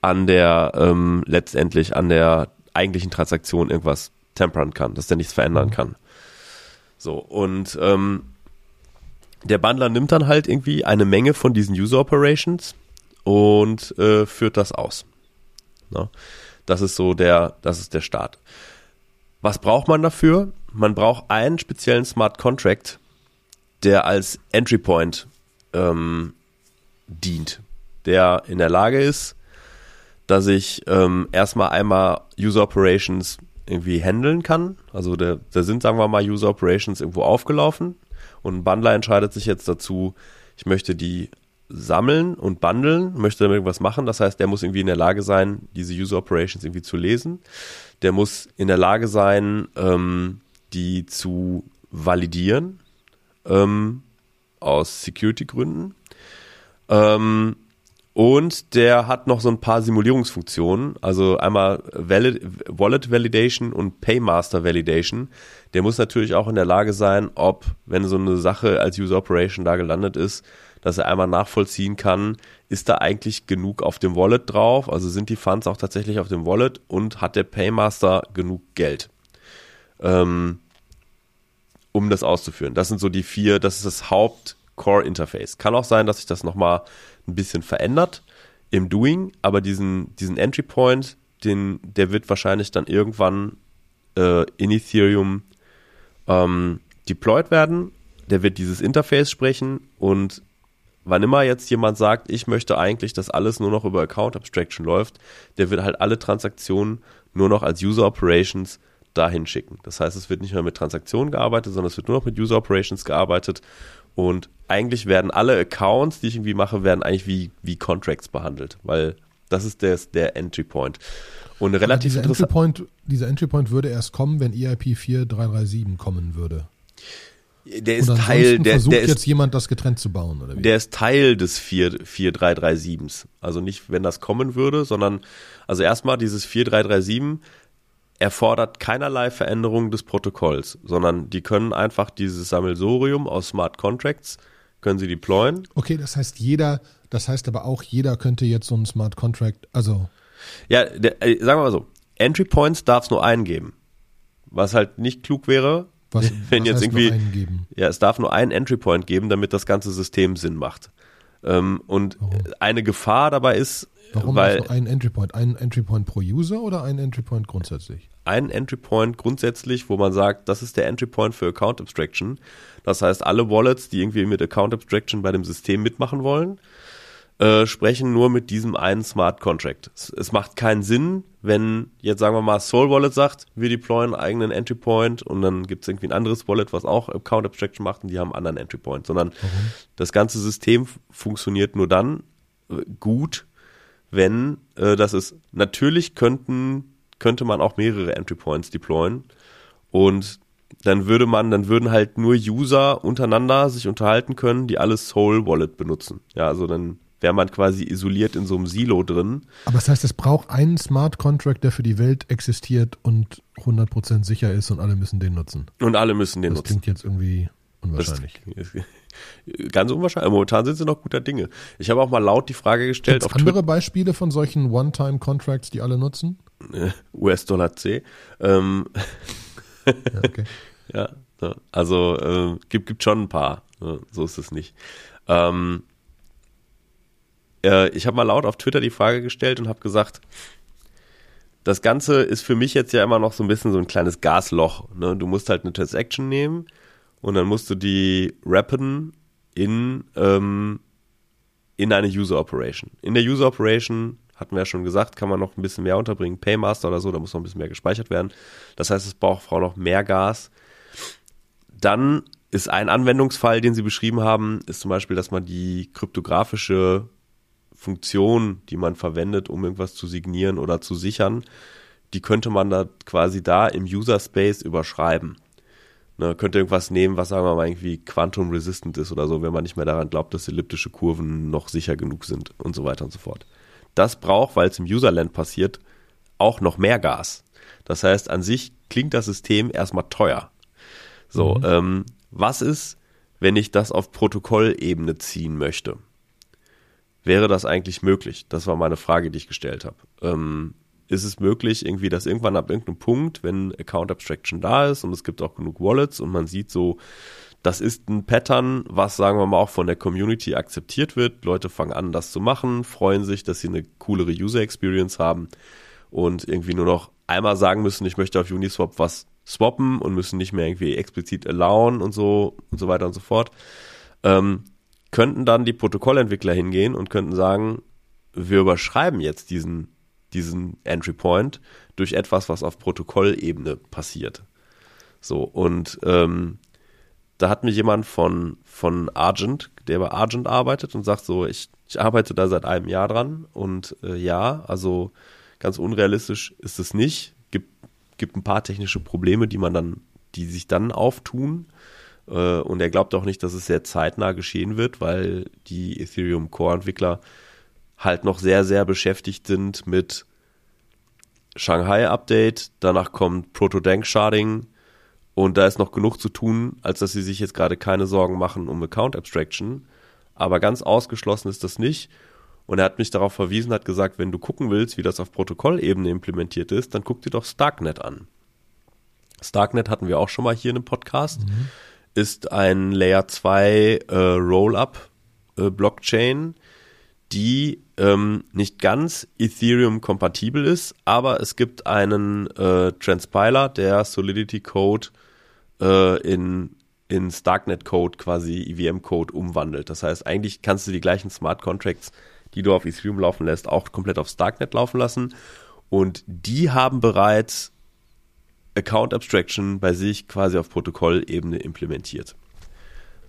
an der, ähm, letztendlich an der eigentlichen Transaktion irgendwas tempern kann, dass der nichts verändern mhm. kann. So, und ähm, der Bundler nimmt dann halt irgendwie eine Menge von diesen User Operations und äh, führt das aus. Na? Das ist so der, das ist der Start. Was braucht man dafür? Man braucht einen speziellen Smart Contract, der als Entry Point ähm, dient, der in der Lage ist, dass ich ähm, erstmal einmal User Operations irgendwie handeln kann. Also da, da sind, sagen wir mal, User Operations irgendwo aufgelaufen und ein Bundler entscheidet sich jetzt dazu, ich möchte die sammeln und bundeln, möchte damit irgendwas machen. Das heißt, der muss irgendwie in der Lage sein, diese User Operations irgendwie zu lesen. Der muss in der Lage sein, ähm, die zu validieren ähm, aus Security-Gründen. Ähm, und der hat noch so ein paar Simulierungsfunktionen, also einmal Valid Wallet Validation und Paymaster Validation. Der muss natürlich auch in der Lage sein, ob, wenn so eine Sache als User Operation da gelandet ist, dass er einmal nachvollziehen kann, ist da eigentlich genug auf dem Wallet drauf, also sind die Funds auch tatsächlich auf dem Wallet und hat der Paymaster genug Geld, ähm, um das auszuführen. Das sind so die vier, das ist das Haupt-Core-Interface. Kann auch sein, dass sich das nochmal ein bisschen verändert im Doing, aber diesen, diesen Entry Point, den, der wird wahrscheinlich dann irgendwann äh, in Ethereum ähm, deployed werden. Der wird dieses Interface sprechen und wann immer jetzt jemand sagt, ich möchte eigentlich, dass alles nur noch über Account Abstraction läuft, der wird halt alle Transaktionen nur noch als User Operations dahin schicken. Das heißt, es wird nicht mehr mit Transaktionen gearbeitet, sondern es wird nur noch mit User Operations gearbeitet und eigentlich werden alle Accounts, die ich irgendwie mache, werden eigentlich wie, wie Contracts behandelt, weil das ist der, der Entry Point. Und relativ dieser Entry Point, dieser Entry Point würde erst kommen, wenn EIP 4337 kommen würde. Der ist Teil, der, versucht der ist, jetzt jemand das getrennt zu bauen, oder wie? Der ist Teil des 4, 4337s. Also nicht, wenn das kommen würde, sondern, also erstmal dieses 4337 erfordert keinerlei Veränderung des Protokolls, sondern die können einfach dieses Sammelsorium aus Smart Contracts, können sie deployen. Okay, das heißt jeder, das heißt aber auch jeder könnte jetzt so einen Smart Contract, also. Ja, der, äh, sagen wir mal so, Entry Points darf es nur einen geben. Was halt nicht klug wäre, was, wenn was jetzt irgendwie. nur einen geben? Ja, es darf nur einen Entry Point geben, damit das ganze System Sinn macht. Ähm, und Warum? eine Gefahr dabei ist, Warum weil also ein Entry Point? Ein Entry Point pro User oder ein Entry Point grundsätzlich? ein Entry Point grundsätzlich, wo man sagt, das ist der Entry Point für Account Abstraction. Das heißt, alle Wallets, die irgendwie mit Account Abstraction bei dem System mitmachen wollen, äh, sprechen nur mit diesem einen Smart Contract. Es, es macht keinen Sinn, wenn jetzt sagen wir mal Soul Wallet sagt, wir deployen einen eigenen Entry Point und dann gibt es irgendwie ein anderes Wallet, was auch Account Abstraction macht und die haben einen anderen Entry Point, sondern das ganze System funktioniert nur dann äh, gut, wenn äh, das ist. Natürlich könnten könnte man auch mehrere Entry Points deployen und dann würde man, dann würden halt nur User untereinander sich unterhalten können, die alles Soul Wallet benutzen. Ja, also dann wäre man quasi isoliert in so einem Silo drin. Aber das heißt, es braucht einen Smart Contract, der für die Welt existiert und 100% sicher ist und alle müssen den nutzen. Und alle müssen den Das nutzen. klingt jetzt irgendwie unwahrscheinlich. Das, ganz unwahrscheinlich. Momentan sind sie noch guter Dinge. Ich habe auch mal laut die Frage gestellt Gibt auf andere Beispiele von solchen One-Time-Contracts, die alle nutzen? Twitter, US-Dollar C. Ähm, Ja, okay. Ja, also äh, gibt, gibt schon ein paar. So ist es nicht. Ähm, äh, ich habe mal laut auf Twitter die Frage gestellt und habe gesagt, das Ganze ist für mich jetzt ja immer noch so ein bisschen so ein kleines Gasloch. Ne? Du musst halt eine Transaction nehmen und dann musst du die rappen in, ähm, in eine User Operation. In der User Operation, hatten wir ja schon gesagt, kann man noch ein bisschen mehr unterbringen. Paymaster oder so, da muss noch ein bisschen mehr gespeichert werden. Das heißt, es braucht auch noch mehr Gas. Dann ist ein Anwendungsfall, den Sie beschrieben haben, ist zum Beispiel, dass man die kryptografische Funktion, die man verwendet, um irgendwas zu signieren oder zu sichern, die könnte man da quasi da im User Space überschreiben. Ne, könnte irgendwas nehmen, was sagen wir mal irgendwie quantum resistant ist oder so, wenn man nicht mehr daran glaubt, dass elliptische Kurven noch sicher genug sind und so weiter und so fort. Das braucht, weil es im Userland passiert, auch noch mehr Gas. Das heißt, an sich klingt das System erstmal teuer. So, ähm, was ist, wenn ich das auf Protokollebene ziehen möchte? Wäre das eigentlich möglich? Das war meine Frage, die ich gestellt habe. Ähm, ist es möglich, irgendwie, dass irgendwann ab irgendeinem Punkt, wenn Account Abstraction da ist und es gibt auch genug Wallets und man sieht so, das ist ein Pattern, was sagen wir mal auch von der Community akzeptiert wird. Leute fangen an, das zu machen, freuen sich, dass sie eine coolere User Experience haben und irgendwie nur noch einmal sagen müssen, ich möchte auf Uniswap was swappen und müssen nicht mehr irgendwie explizit allowen und so und so weiter und so fort. Ähm, könnten dann die Protokollentwickler hingehen und könnten sagen, wir überschreiben jetzt diesen, diesen Entry Point durch etwas, was auf Protokollebene passiert. So, und ähm, da hat mir jemand von, von Argent, der bei Argent arbeitet und sagt so, ich, ich arbeite da seit einem Jahr dran und äh, ja, also ganz unrealistisch ist es nicht. Gibt, gibt ein paar technische Probleme, die man dann, die sich dann auftun. Äh, und er glaubt auch nicht, dass es sehr zeitnah geschehen wird, weil die Ethereum Core Entwickler halt noch sehr, sehr beschäftigt sind mit Shanghai Update, danach kommt Proto-Dank Sharding und da ist noch genug zu tun, als dass sie sich jetzt gerade keine Sorgen machen um Account Abstraction. Aber ganz ausgeschlossen ist das nicht. Und er hat mich darauf verwiesen, hat gesagt, wenn du gucken willst, wie das auf Protokollebene implementiert ist, dann guck dir doch Starknet an. Starknet hatten wir auch schon mal hier in einem Podcast. Mhm. Ist ein Layer 2 äh, Roll-up äh, Blockchain, die ähm, nicht ganz Ethereum-kompatibel ist, aber es gibt einen äh, Transpiler, der Solidity Code äh, in, in Starknet Code quasi EVM-Code umwandelt. Das heißt, eigentlich kannst du die gleichen Smart Contracts, die du auf Ethereum laufen lässt, auch komplett auf Starknet laufen lassen. Und die haben bereits Account Abstraction bei sich quasi auf Protokollebene implementiert.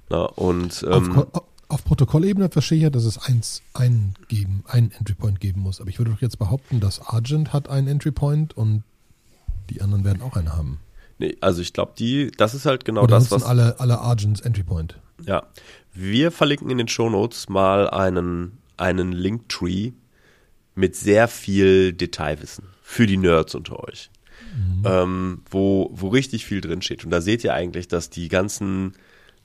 Na, und ähm, auf, auf Protokollebene verstehe ich ja, dass es eins eingeben, einen Entry Point geben muss. Aber ich würde doch jetzt behaupten, dass Argent hat einen Entry Point und die anderen werden auch einen haben. Nee, also ich glaube, die, das ist halt genau Oder das, was. alle, alle Argents Entry Point. Ja. Wir verlinken in den Shownotes mal einen, einen Linktree mit sehr viel Detailwissen für die Nerds unter euch. Mhm. Ähm, wo, wo richtig viel drin steht. Und da seht ihr eigentlich, dass die ganzen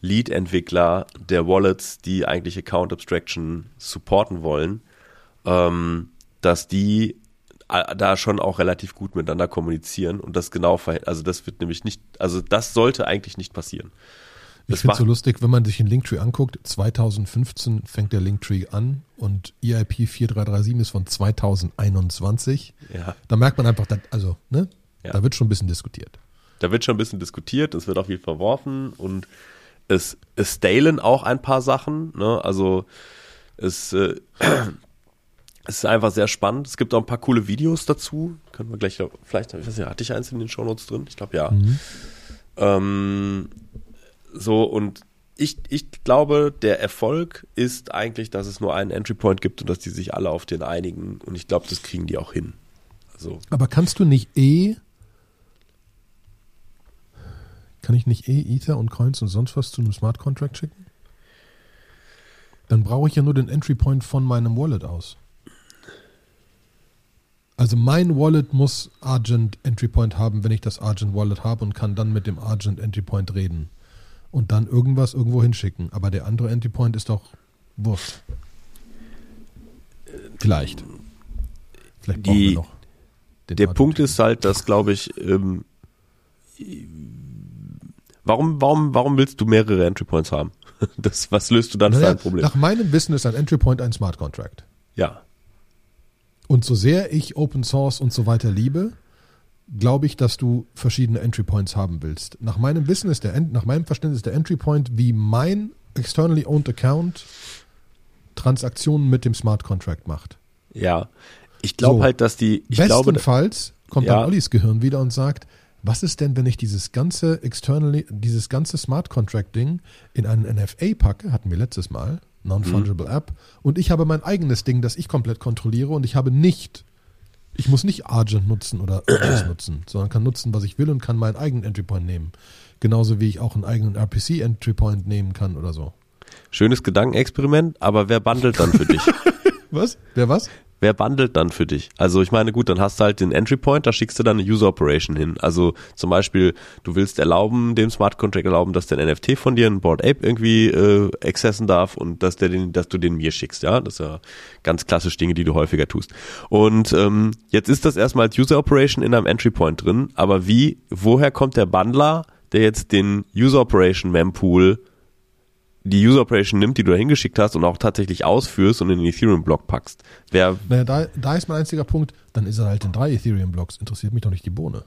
Lead-Entwickler der Wallets, die eigentlich Account Abstraction supporten wollen, ähm, dass die äh, da schon auch relativ gut miteinander kommunizieren und das genau verhindern. Also das wird nämlich nicht, also das sollte eigentlich nicht passieren. Ich finde es so lustig, wenn man sich den Linktree anguckt, 2015 fängt der Linktree an und EIP 4337 ist von 2021. Ja. Da merkt man einfach, dass, also, ne? Ja. Da wird schon ein bisschen diskutiert. Da wird schon ein bisschen diskutiert, es wird auch viel verworfen und es, es stalen auch ein paar Sachen, ne? Also es, äh, es ist einfach sehr spannend. Es gibt auch ein paar coole Videos dazu. Können wir gleich, vielleicht, ich weiß nicht, hatte ich eins in den Shownotes drin? Ich glaube ja. Mhm. Ähm, so, und ich, ich glaube, der Erfolg ist eigentlich, dass es nur einen Entry Point gibt und dass die sich alle auf den einigen. Und ich glaube, das kriegen die auch hin. Also. Aber kannst du nicht eh kann ich nicht eh Ether und Coins und sonst was zu einem Smart Contract schicken? Dann brauche ich ja nur den Entry Point von meinem Wallet aus. Also mein Wallet muss Argent Entry Point haben, wenn ich das Argent Wallet habe und kann dann mit dem Argent Entry Point reden und dann irgendwas irgendwo hinschicken. Aber der andere Entry Point ist doch Wurst. Vielleicht. Vielleicht brauchen Die, wir noch. der Punkt ist halt, dass, glaube ich, ähm, Warum, warum, warum willst du mehrere Entry Points haben? Das, was löst du dann naja, für ein Problem? Nach meinem Wissen ist ein Entry Point ein Smart Contract. Ja. Und so sehr ich Open Source und so weiter liebe, glaube ich, dass du verschiedene Entry Points haben willst. Nach meinem Wissen ist der, nach meinem Verständnis der Entry Point wie mein externally owned Account Transaktionen mit dem Smart Contract macht. Ja. Ich glaube so, halt, dass die, ich bestenfalls glaube, kommt ja. dann Ollis Gehirn wieder und sagt, was ist denn, wenn ich dieses ganze externally, dieses ganze Smart Contract Ding in einen NFA packe, hatten wir letztes Mal, Non-Fungible mhm. App, und ich habe mein eigenes Ding, das ich komplett kontrolliere und ich habe nicht, ich muss nicht Argent nutzen oder irgendwas nutzen, sondern kann nutzen, was ich will und kann meinen eigenen Entry Point nehmen. Genauso wie ich auch einen eigenen RPC Entry Point nehmen kann oder so. Schönes Gedankenexperiment, aber wer bundelt dann für dich? was? Wer was? Wer bundelt dann für dich? Also ich meine, gut, dann hast du halt den Entry Point, da schickst du dann eine User Operation hin. Also zum Beispiel, du willst erlauben, dem Smart Contract erlauben, dass der NFT von dir ein Board Ape irgendwie äh, accessen darf und dass der den, dass du den mir schickst, ja. Das ist ja ganz klassisch Dinge, die du häufiger tust. Und ähm, jetzt ist das erstmal als User Operation in einem Entry Point drin, aber wie, woher kommt der Bundler, der jetzt den User Operation Mempool die User Operation nimmt, die du da hingeschickt hast und auch tatsächlich ausführst und in den Ethereum-Block packst. Wer naja, da, da ist mein einziger Punkt, dann ist er halt in drei Ethereum-Blocks. Interessiert mich doch nicht die Bohne.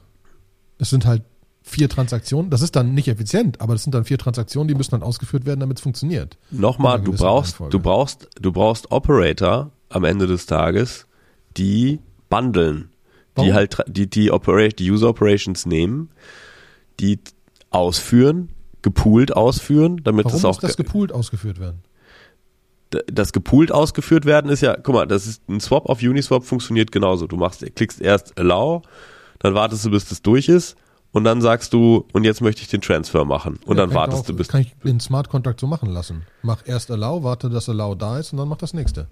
Es sind halt vier Transaktionen. Das ist dann nicht effizient, aber das sind dann vier Transaktionen, die müssen dann ausgeführt werden, damit es funktioniert. Nochmal, du brauchst, du brauchst, du brauchst Operator am Ende des Tages, die bundeln, Warum? die halt die die, Opera die User Operations nehmen, die ausführen, gepoolt ausführen, damit Warum es auch muss das gepoolt ausgeführt werden? das gepoolt ausgeführt werden ist ja, guck mal, das ist ein Swap auf Uniswap funktioniert genauso. Du machst, klickst erst Allow, dann wartest du, bis das durch ist und dann sagst du, und jetzt möchte ich den Transfer machen. Und Ja, dann wartest auch, du bis. Kann ich den Smart Contract so machen lassen. Mach erst Allow, warte, dass Allow da ist und dann mach das nächste.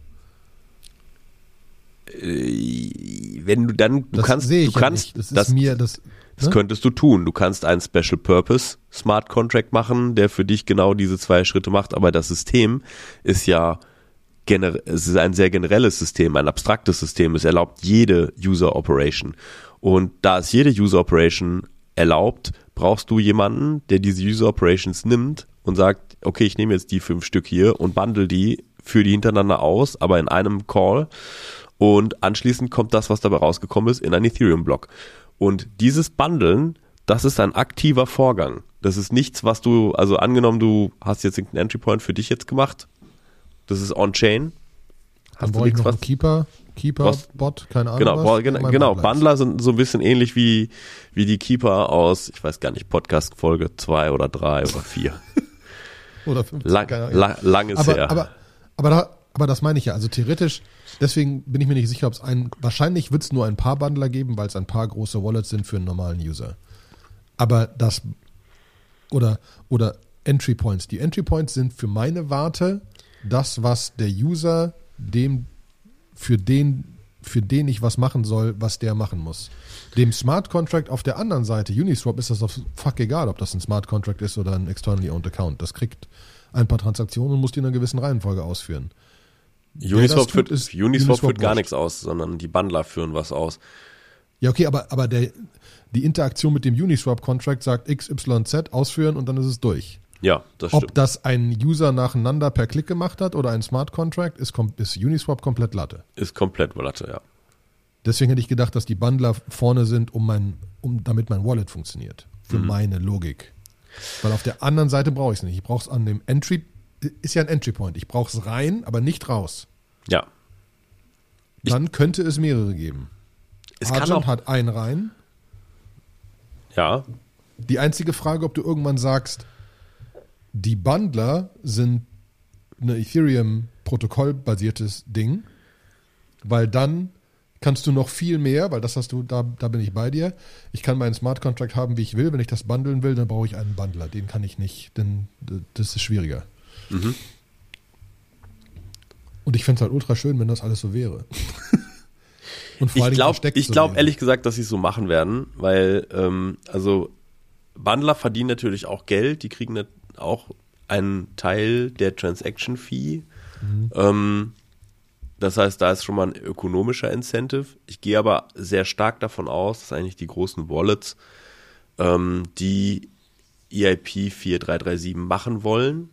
Äh, Wenn du dann, du Das kannst, sehe du ich ja kannst, nicht. Das ist das, mir, das, das ne? könntest du tun. Du kannst einen Special Purpose Smart Contract machen, der für dich genau diese zwei Schritte macht, aber das System ist ja es ist ein sehr generelles System, ein abstraktes System. Es erlaubt jede User Operation. Und da es jede User Operation erlaubt, brauchst du jemanden, der diese User Operations nimmt und sagt, okay, ich nehme jetzt die fünf Stück hier und bundle die, führe die hintereinander aus, aber in einem Call. Und anschließend kommt das, was dabei rausgekommen ist, in ein Ethereum-Block. Und dieses Bundeln, das ist ein aktiver Vorgang. Das ist nichts, was du, also angenommen, du hast jetzt irgendeinen Entry Point für dich jetzt gemacht. Das ist on-chain. Dann Hast du brauche ich nichts, was, einen Keeper, Keeper, was- Bot, keine Ahnung. Genau, was, genau, genau. Bundler sind so ein bisschen ähnlich wie, wie die Keeper aus, ich weiß gar nicht, Podcast Folge 2 oder 3 oder 4. Oder 15, Lang, lang, lang ist aber, her. aber, aber, da, aber das meine ich ja. Also theoretisch, deswegen bin ich mir nicht sicher, ob es ein, wahrscheinlich wird es nur ein paar Bundler geben, weil es ein paar große Wallets sind für einen normalen User. Aber das, oder, oder Entry Points. Die Entry Points sind für meine Warte das, was der User dem, für den, für den ich was machen soll, was der machen muss. Dem Smart Contract auf der anderen Seite, Uniswap, ist das auf fuck egal, ob das ein Smart Contract ist oder ein externally owned Account. Das kriegt ein paar Transaktionen und muss die in einer gewissen Reihenfolge ausführen. Uniswap, tut, führt, ist Uniswap führt gar nichts aus, sondern die Bundler führen was aus. Ja, okay, aber, aber der, die Interaktion mit dem Uniswap-Contract sagt XYZ ausführen und dann ist es durch. Ja, das Ob stimmt. das ein User nacheinander per Klick gemacht hat oder ein Smart Contract, ist, ist Uniswap komplett Latte. Ist komplett Latte, ja. Deswegen hätte ich gedacht, dass die Bundler vorne sind, um mein, um, damit mein Wallet funktioniert. Für meine Logik. Weil auf der anderen Seite brauche ich es nicht. Ich brauche es an dem Entry, ist ja ein Entry Point. Ich brauche es rein, aber nicht raus. Ja. Ich- Dann könnte es mehrere geben. Es kann Argent auch, hat einen rein. ja, Die einzige Frage, ob du irgendwann sagst, die Bundler sind eine Ethereum-Protokoll-basiertes Ding, weil dann kannst du noch viel mehr, weil das hast du, da, da bin ich bei dir. Ich kann meinen Smart Contract haben, wie ich will. Wenn ich das bundeln will, dann brauche ich einen Bundler. Den kann ich nicht, denn das ist schwieriger. Mhm. Und ich fände es halt ultra schön, wenn das alles so wäre. Und vor Ich glaube so glaub ehrlich gesagt, dass sie es so machen werden, weil, ähm, also, Bundler verdienen natürlich auch Geld, die kriegen auch einen Teil der Transaction Fee. Mhm. Ähm, das heißt, da ist schon mal ein ökonomischer Incentive. Ich gehe aber sehr stark davon aus, dass eigentlich die großen Wallets, ähm, die EIP 4337 machen wollen,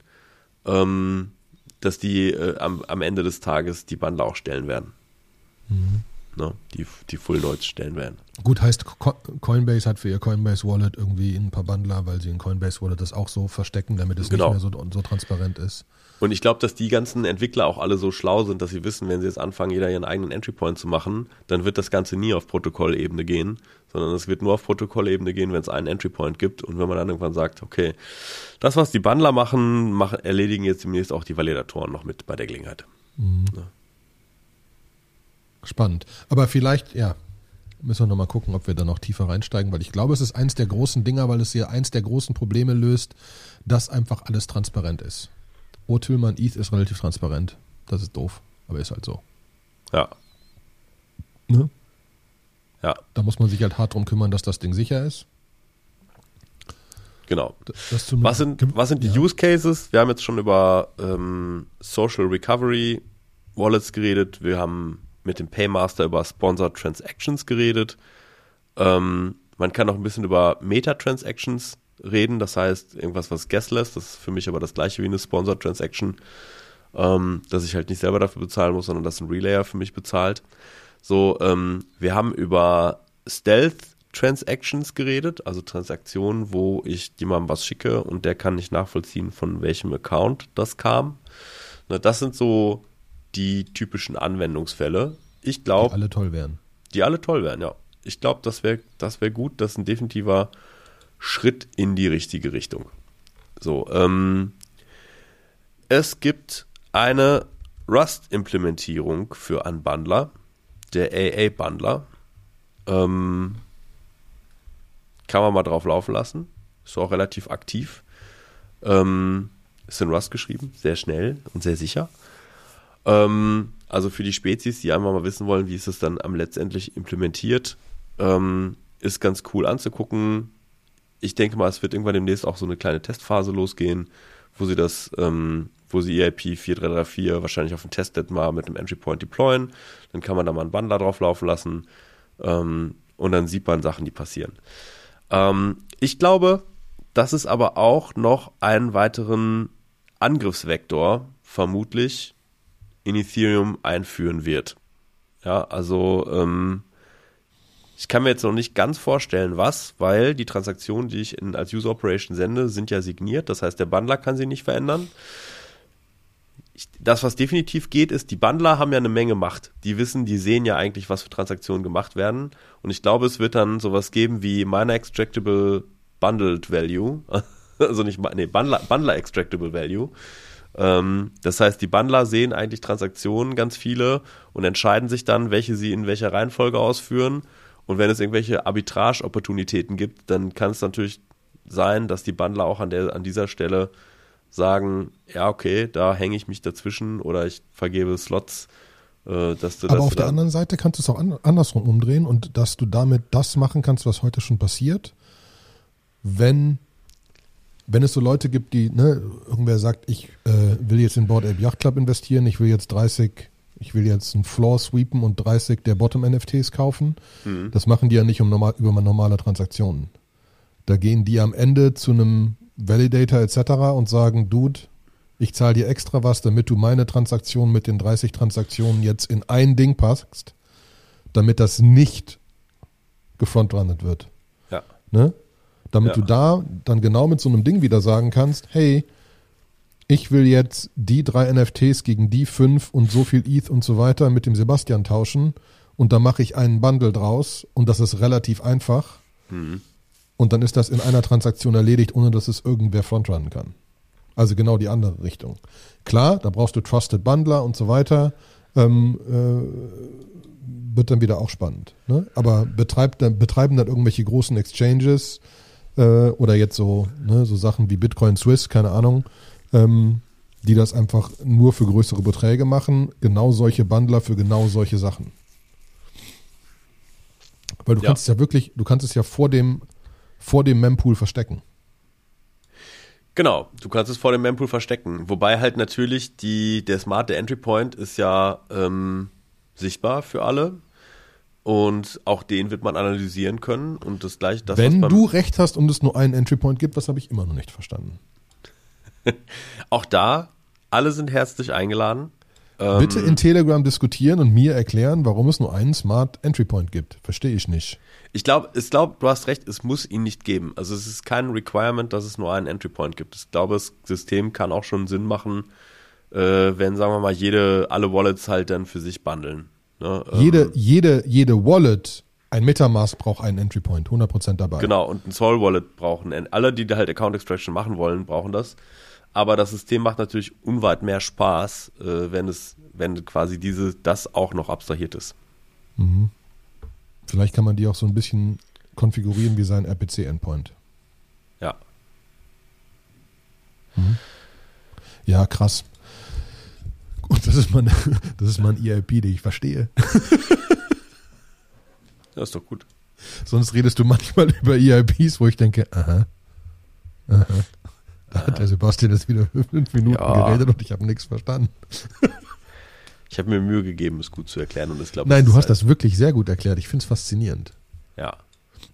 ähm, dass die äh, am, am Ende des Tages die Bundler auch stellen werden. Mhm. Ne? Die, die Full Nodes stellen werden. Gut, heißt Co Coinbase hat für ihr Coinbase Wallet irgendwie ein paar Bundler, weil sie in Coinbase Wallet das auch so verstecken, damit es Genau. nicht mehr so, so transparent ist. Und ich glaube, dass die ganzen Entwickler auch alle so schlau sind, dass sie wissen, wenn sie jetzt anfangen, jeder ihren eigenen Entry Point zu machen, dann wird das Ganze nie auf Protokollebene gehen, sondern es wird nur auf Protokollebene gehen, wenn es einen Entry Point gibt. Und wenn man dann irgendwann sagt, okay, das, was die Bundler machen, machen erledigen jetzt demnächst auch die Validatoren noch mit bei der Gelegenheit. Spannend. Aber vielleicht, ja, müssen wir nochmal gucken, ob wir da noch tiefer reinsteigen, weil ich glaube, es ist eins der großen Dinger, weil es hier eins der großen Probleme löst, dass einfach alles transparent ist. Tillmann, ETH ist relativ transparent. Das ist doof, aber ist halt so. Ja, Ne? ja, Da muss man sich halt hart drum kümmern, dass das Ding sicher ist. genau. Was sind, was sind die ja. Use Cases? Wir haben jetzt schon über ähm, Social Recovery Wallets geredet. Wir haben mit dem Paymaster über Sponsored Transactions geredet. Ähm, man kann auch ein bisschen über Meta-Transactions reden. Das heißt, irgendwas, was gasless. Das ist für mich aber das gleiche wie eine Sponsored Transaction. Ähm, dass ich halt nicht selber dafür bezahlen muss, sondern dass ein Relayer für mich bezahlt. So, ähm, wir haben über Stealth Transactions geredet, also Transaktionen, wo ich jemandem was schicke und der kann nicht nachvollziehen, von welchem Account das kam. Na, das sind so die typischen Anwendungsfälle. Ich die glaube, alle toll wären. die alle toll wären, ja. Ich glaube, das wäre das wär gut, das ist ein definitiver Schritt in die richtige Richtung. So, ähm, es gibt eine Rust-Implementierung für einen Bundler, der AA-Bundler. Ähm, kann man mal drauf laufen lassen. Ist auch relativ aktiv. Ähm, ist in Rust geschrieben, sehr schnell und sehr sicher. Ähm, also für die Spezies, die einfach mal wissen wollen, wie ist es dann am letztendlich implementiert, ähm, ist ganz cool anzugucken. Ich denke mal, es wird irgendwann demnächst auch so eine kleine Testphase losgehen, wo sie das, ähm, wo sie EIP 4334 wahrscheinlich auf dem Testnet mal mit einem Entry Point deployen. Dann kann man da mal einen Bundler drauf laufen lassen ähm, und dann sieht man Sachen, die passieren. Ähm, ich glaube, dass es aber auch noch einen weiteren Angriffsvektor vermutlich in Ethereum einführen wird. Ja, also ähm, ich kann mir jetzt noch nicht ganz vorstellen, was, weil die Transaktionen, die ich in, als User Operation sende, sind ja signiert. Das heißt, der Bundler kann sie nicht verändern. Ich, das, was definitiv geht, ist, die Bundler haben ja eine Menge Macht. Die wissen, die sehen ja eigentlich, was für Transaktionen gemacht werden. Und ich glaube, es wird dann sowas geben wie Miner Extractable Bundled Value. also nicht, nee, Bundler, Bundler Extractable Value. Ähm, das heißt, die Bundler sehen eigentlich Transaktionen, ganz viele, und entscheiden sich dann, welche sie in welcher Reihenfolge ausführen. Und wenn es irgendwelche Arbitrage-Opportunitäten gibt, dann kann es natürlich sein, dass die Bundler auch an, der, an dieser Stelle sagen, ja, okay, da hänge ich mich dazwischen oder ich vergebe Slots. Äh, dass du, Aber dass auf du der anderen Seite kannst du es auch an, andersrum umdrehen und dass du damit das machen kannst, was heute schon passiert. Wenn, wenn es so Leute gibt, die, ne, irgendwer sagt, ich äh, will jetzt in Board Ape Yacht Club investieren, ich will jetzt 30, ich will jetzt einen Floor sweepen und 30 der Bottom-NFTs kaufen. Mhm. Das machen die ja nicht um normal, über normale Transaktionen. Da gehen die am Ende zu einem Validator etc. und sagen, Dude, ich zahle dir extra was, damit du meine Transaktion mit den 30 Transaktionen jetzt in ein Ding packst, damit das nicht gefrontrunnet wird. Ja. Ne? Damit Ja. du da dann genau mit so einem Ding wieder sagen kannst, hey, ich will jetzt die drei NFTs gegen die fünf und so viel ETH und so weiter mit dem Sebastian tauschen und da mache ich einen Bundle draus und das ist relativ einfach Mhm. und dann ist das in einer Transaktion erledigt, ohne dass es irgendwer frontrunnen kann. Also genau die andere Richtung. Klar, da brauchst du Trusted Bundler und so weiter. Ähm, äh, wird dann wieder auch spannend. Ne? Aber betreibt dann, betreiben dann irgendwelche großen Exchanges äh, oder jetzt so, ne, so Sachen wie Bitcoin Swiss, keine Ahnung, ähm, die das einfach nur für größere Beträge machen, genau solche Bundler für genau solche Sachen. Weil du Ja. kannst es ja wirklich, du kannst es ja vor dem, vor dem Mempool verstecken. Genau, du kannst es vor dem Mempool verstecken. Wobei halt natürlich die, der smarte Entry Point ist ja ähm, sichtbar für alle. Und auch den wird man analysieren können. Und das gleiche, das, Wenn du recht hast und es nur einen Entry Point gibt, das habe ich immer noch nicht verstanden. auch da, alle sind herzlich eingeladen. Ähm, Bitte in Telegram diskutieren und mir erklären, warum es nur einen Smart Entry Point gibt. Verstehe ich nicht. Ich glaube, ich glaub, du hast recht, es muss ihn nicht geben. Also es ist kein Requirement, dass es nur einen Entry Point gibt. Ich glaube, das System kann auch schon Sinn machen, äh, wenn, sagen wir mal, jede, alle Wallets halt dann für sich bundeln. Ne? Ähm, Jede, jede, jede Wallet, ein Metamask braucht einen Entry Point, 100% dabei. Genau, und ein Soul Wallet brauchen, alle, die da halt Account Extraction machen wollen, brauchen das. Aber das System macht natürlich unweit mehr Spaß, äh, wenn es, wenn quasi diese, das auch noch abstrahiert ist. Vielleicht kann man die auch so ein bisschen konfigurieren wie sein RPC-Endpoint. Ja. Ja, krass. Und das ist mein, das ist mein EIP, den ich verstehe. Das ist doch gut. Sonst redest du manchmal über EIPs, wo ich denke, aha, aha. Da hat der Sebastian jetzt wieder fünf Minuten Ja. geredet und ich habe nichts verstanden. Ich habe mir Mühe gegeben, es gut zu erklären und ich glaube, Nein, du hast halt, das wirklich sehr gut erklärt. Ich finde es faszinierend. Ja.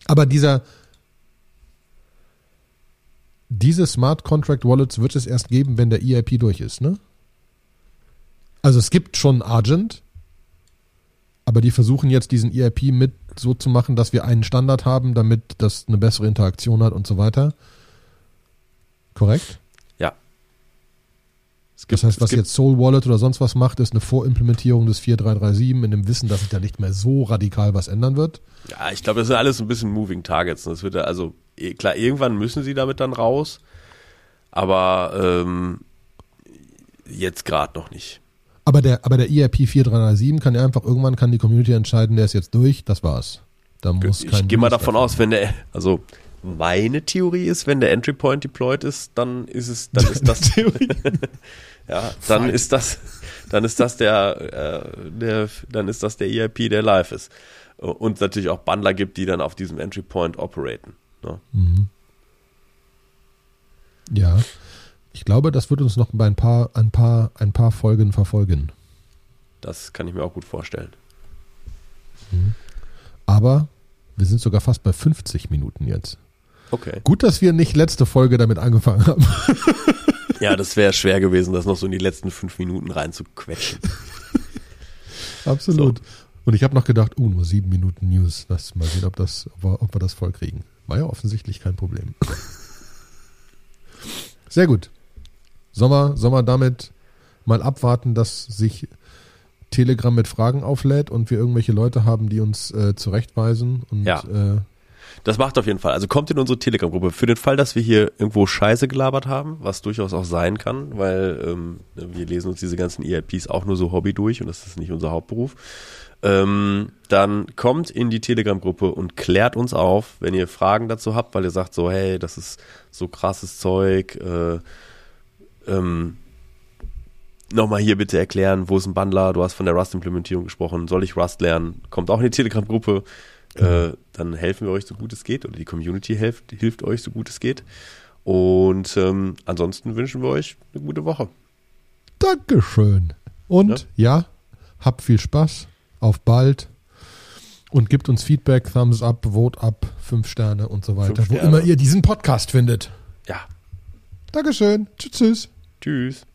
Aber dieser, diese Smart Contract Wallets wird es erst geben, wenn der EIP durch ist, ne? Also es gibt schon Argent, aber die versuchen jetzt diesen EIP mit so zu machen, dass wir einen Standard haben, damit das eine bessere Interaktion hat und so weiter. Korrekt? Ja. Es Das heißt, was gibt, jetzt Soul Wallet oder sonst was macht, ist eine Vorimplementierung des 4337 in dem Wissen, dass sich da nicht mehr so radikal was ändern wird. Ja, ich glaube, das sind alles ein bisschen Moving Targets. Das wird also, eh, klar, irgendwann müssen sie damit dann raus. aber ähm, jetzt gerade noch nicht. Aber der, aber der E ERP 4337 kann ja einfach irgendwann kann die Community entscheiden, der ist jetzt durch, das war's. Da muss Ich gehe mal davon aus, wenn der, also meine Theorie ist, wenn der Entry Point deployed ist, dann ist es, dann ist das, Theorie. ja, dann ist das, dann ist das der, äh, der, dann ist das der EIP, der live ist. Und natürlich auch Bundler gibt, die dann auf diesem Entry Point operaten. Ne? Ja. Ich glaube, das wird uns noch bei ein paar, ein paar, ein paar Folgen verfolgen. Das kann ich mir auch gut vorstellen. Aber wir sind sogar fast bei 50 Minuten jetzt. Okay. Gut, dass wir nicht letzte Folge damit angefangen haben. Ja, das wäre schwer gewesen, das noch so in die letzten fünf Minuten reinzuquetschen. Absolut. Und ich habe noch gedacht, uh, nur sieben Minuten News. Lass mal sehen, ob, das, ob, wir, ob wir das voll kriegen. War ja offensichtlich kein Problem. Sehr gut. Sollen wir, sollen wir damit mal abwarten, dass sich Telegram mit Fragen auflädt und wir irgendwelche Leute haben, die uns äh, zurechtweisen und Ja. äh, Das macht auf jeden Fall. Also kommt in unsere Telegram-Gruppe. Für den Fall, dass wir hier irgendwo Scheiße gelabert haben, was durchaus auch sein kann, weil ähm, wir lesen uns diese ganzen EIPs auch nur so Hobby durch und das ist nicht unser Hauptberuf. Ähm, dann kommt in die Telegram-Gruppe und klärt uns auf, wenn ihr Fragen dazu habt, weil ihr sagt so, hey, das ist so krasses Zeug, äh, ähm, nochmal hier bitte erklären, wo ist ein Bundler, du hast von der Rust-Implementierung gesprochen, soll ich Rust lernen? Kommt auch in die Telegram-Gruppe, äh, dann helfen wir euch so gut es geht oder die Community hilft, hilft euch so gut es geht. Und ähm, ansonsten wünschen wir euch eine gute Woche. Dankeschön. Und ja, habt viel Spaß. Auf bald. Und gebt uns Feedback, Thumbs up, Vote up, fünf Sterne und so weiter. Wo immer ihr diesen Podcast findet. Ja, Dankeschön. Tschüss, tschüss. tschüss.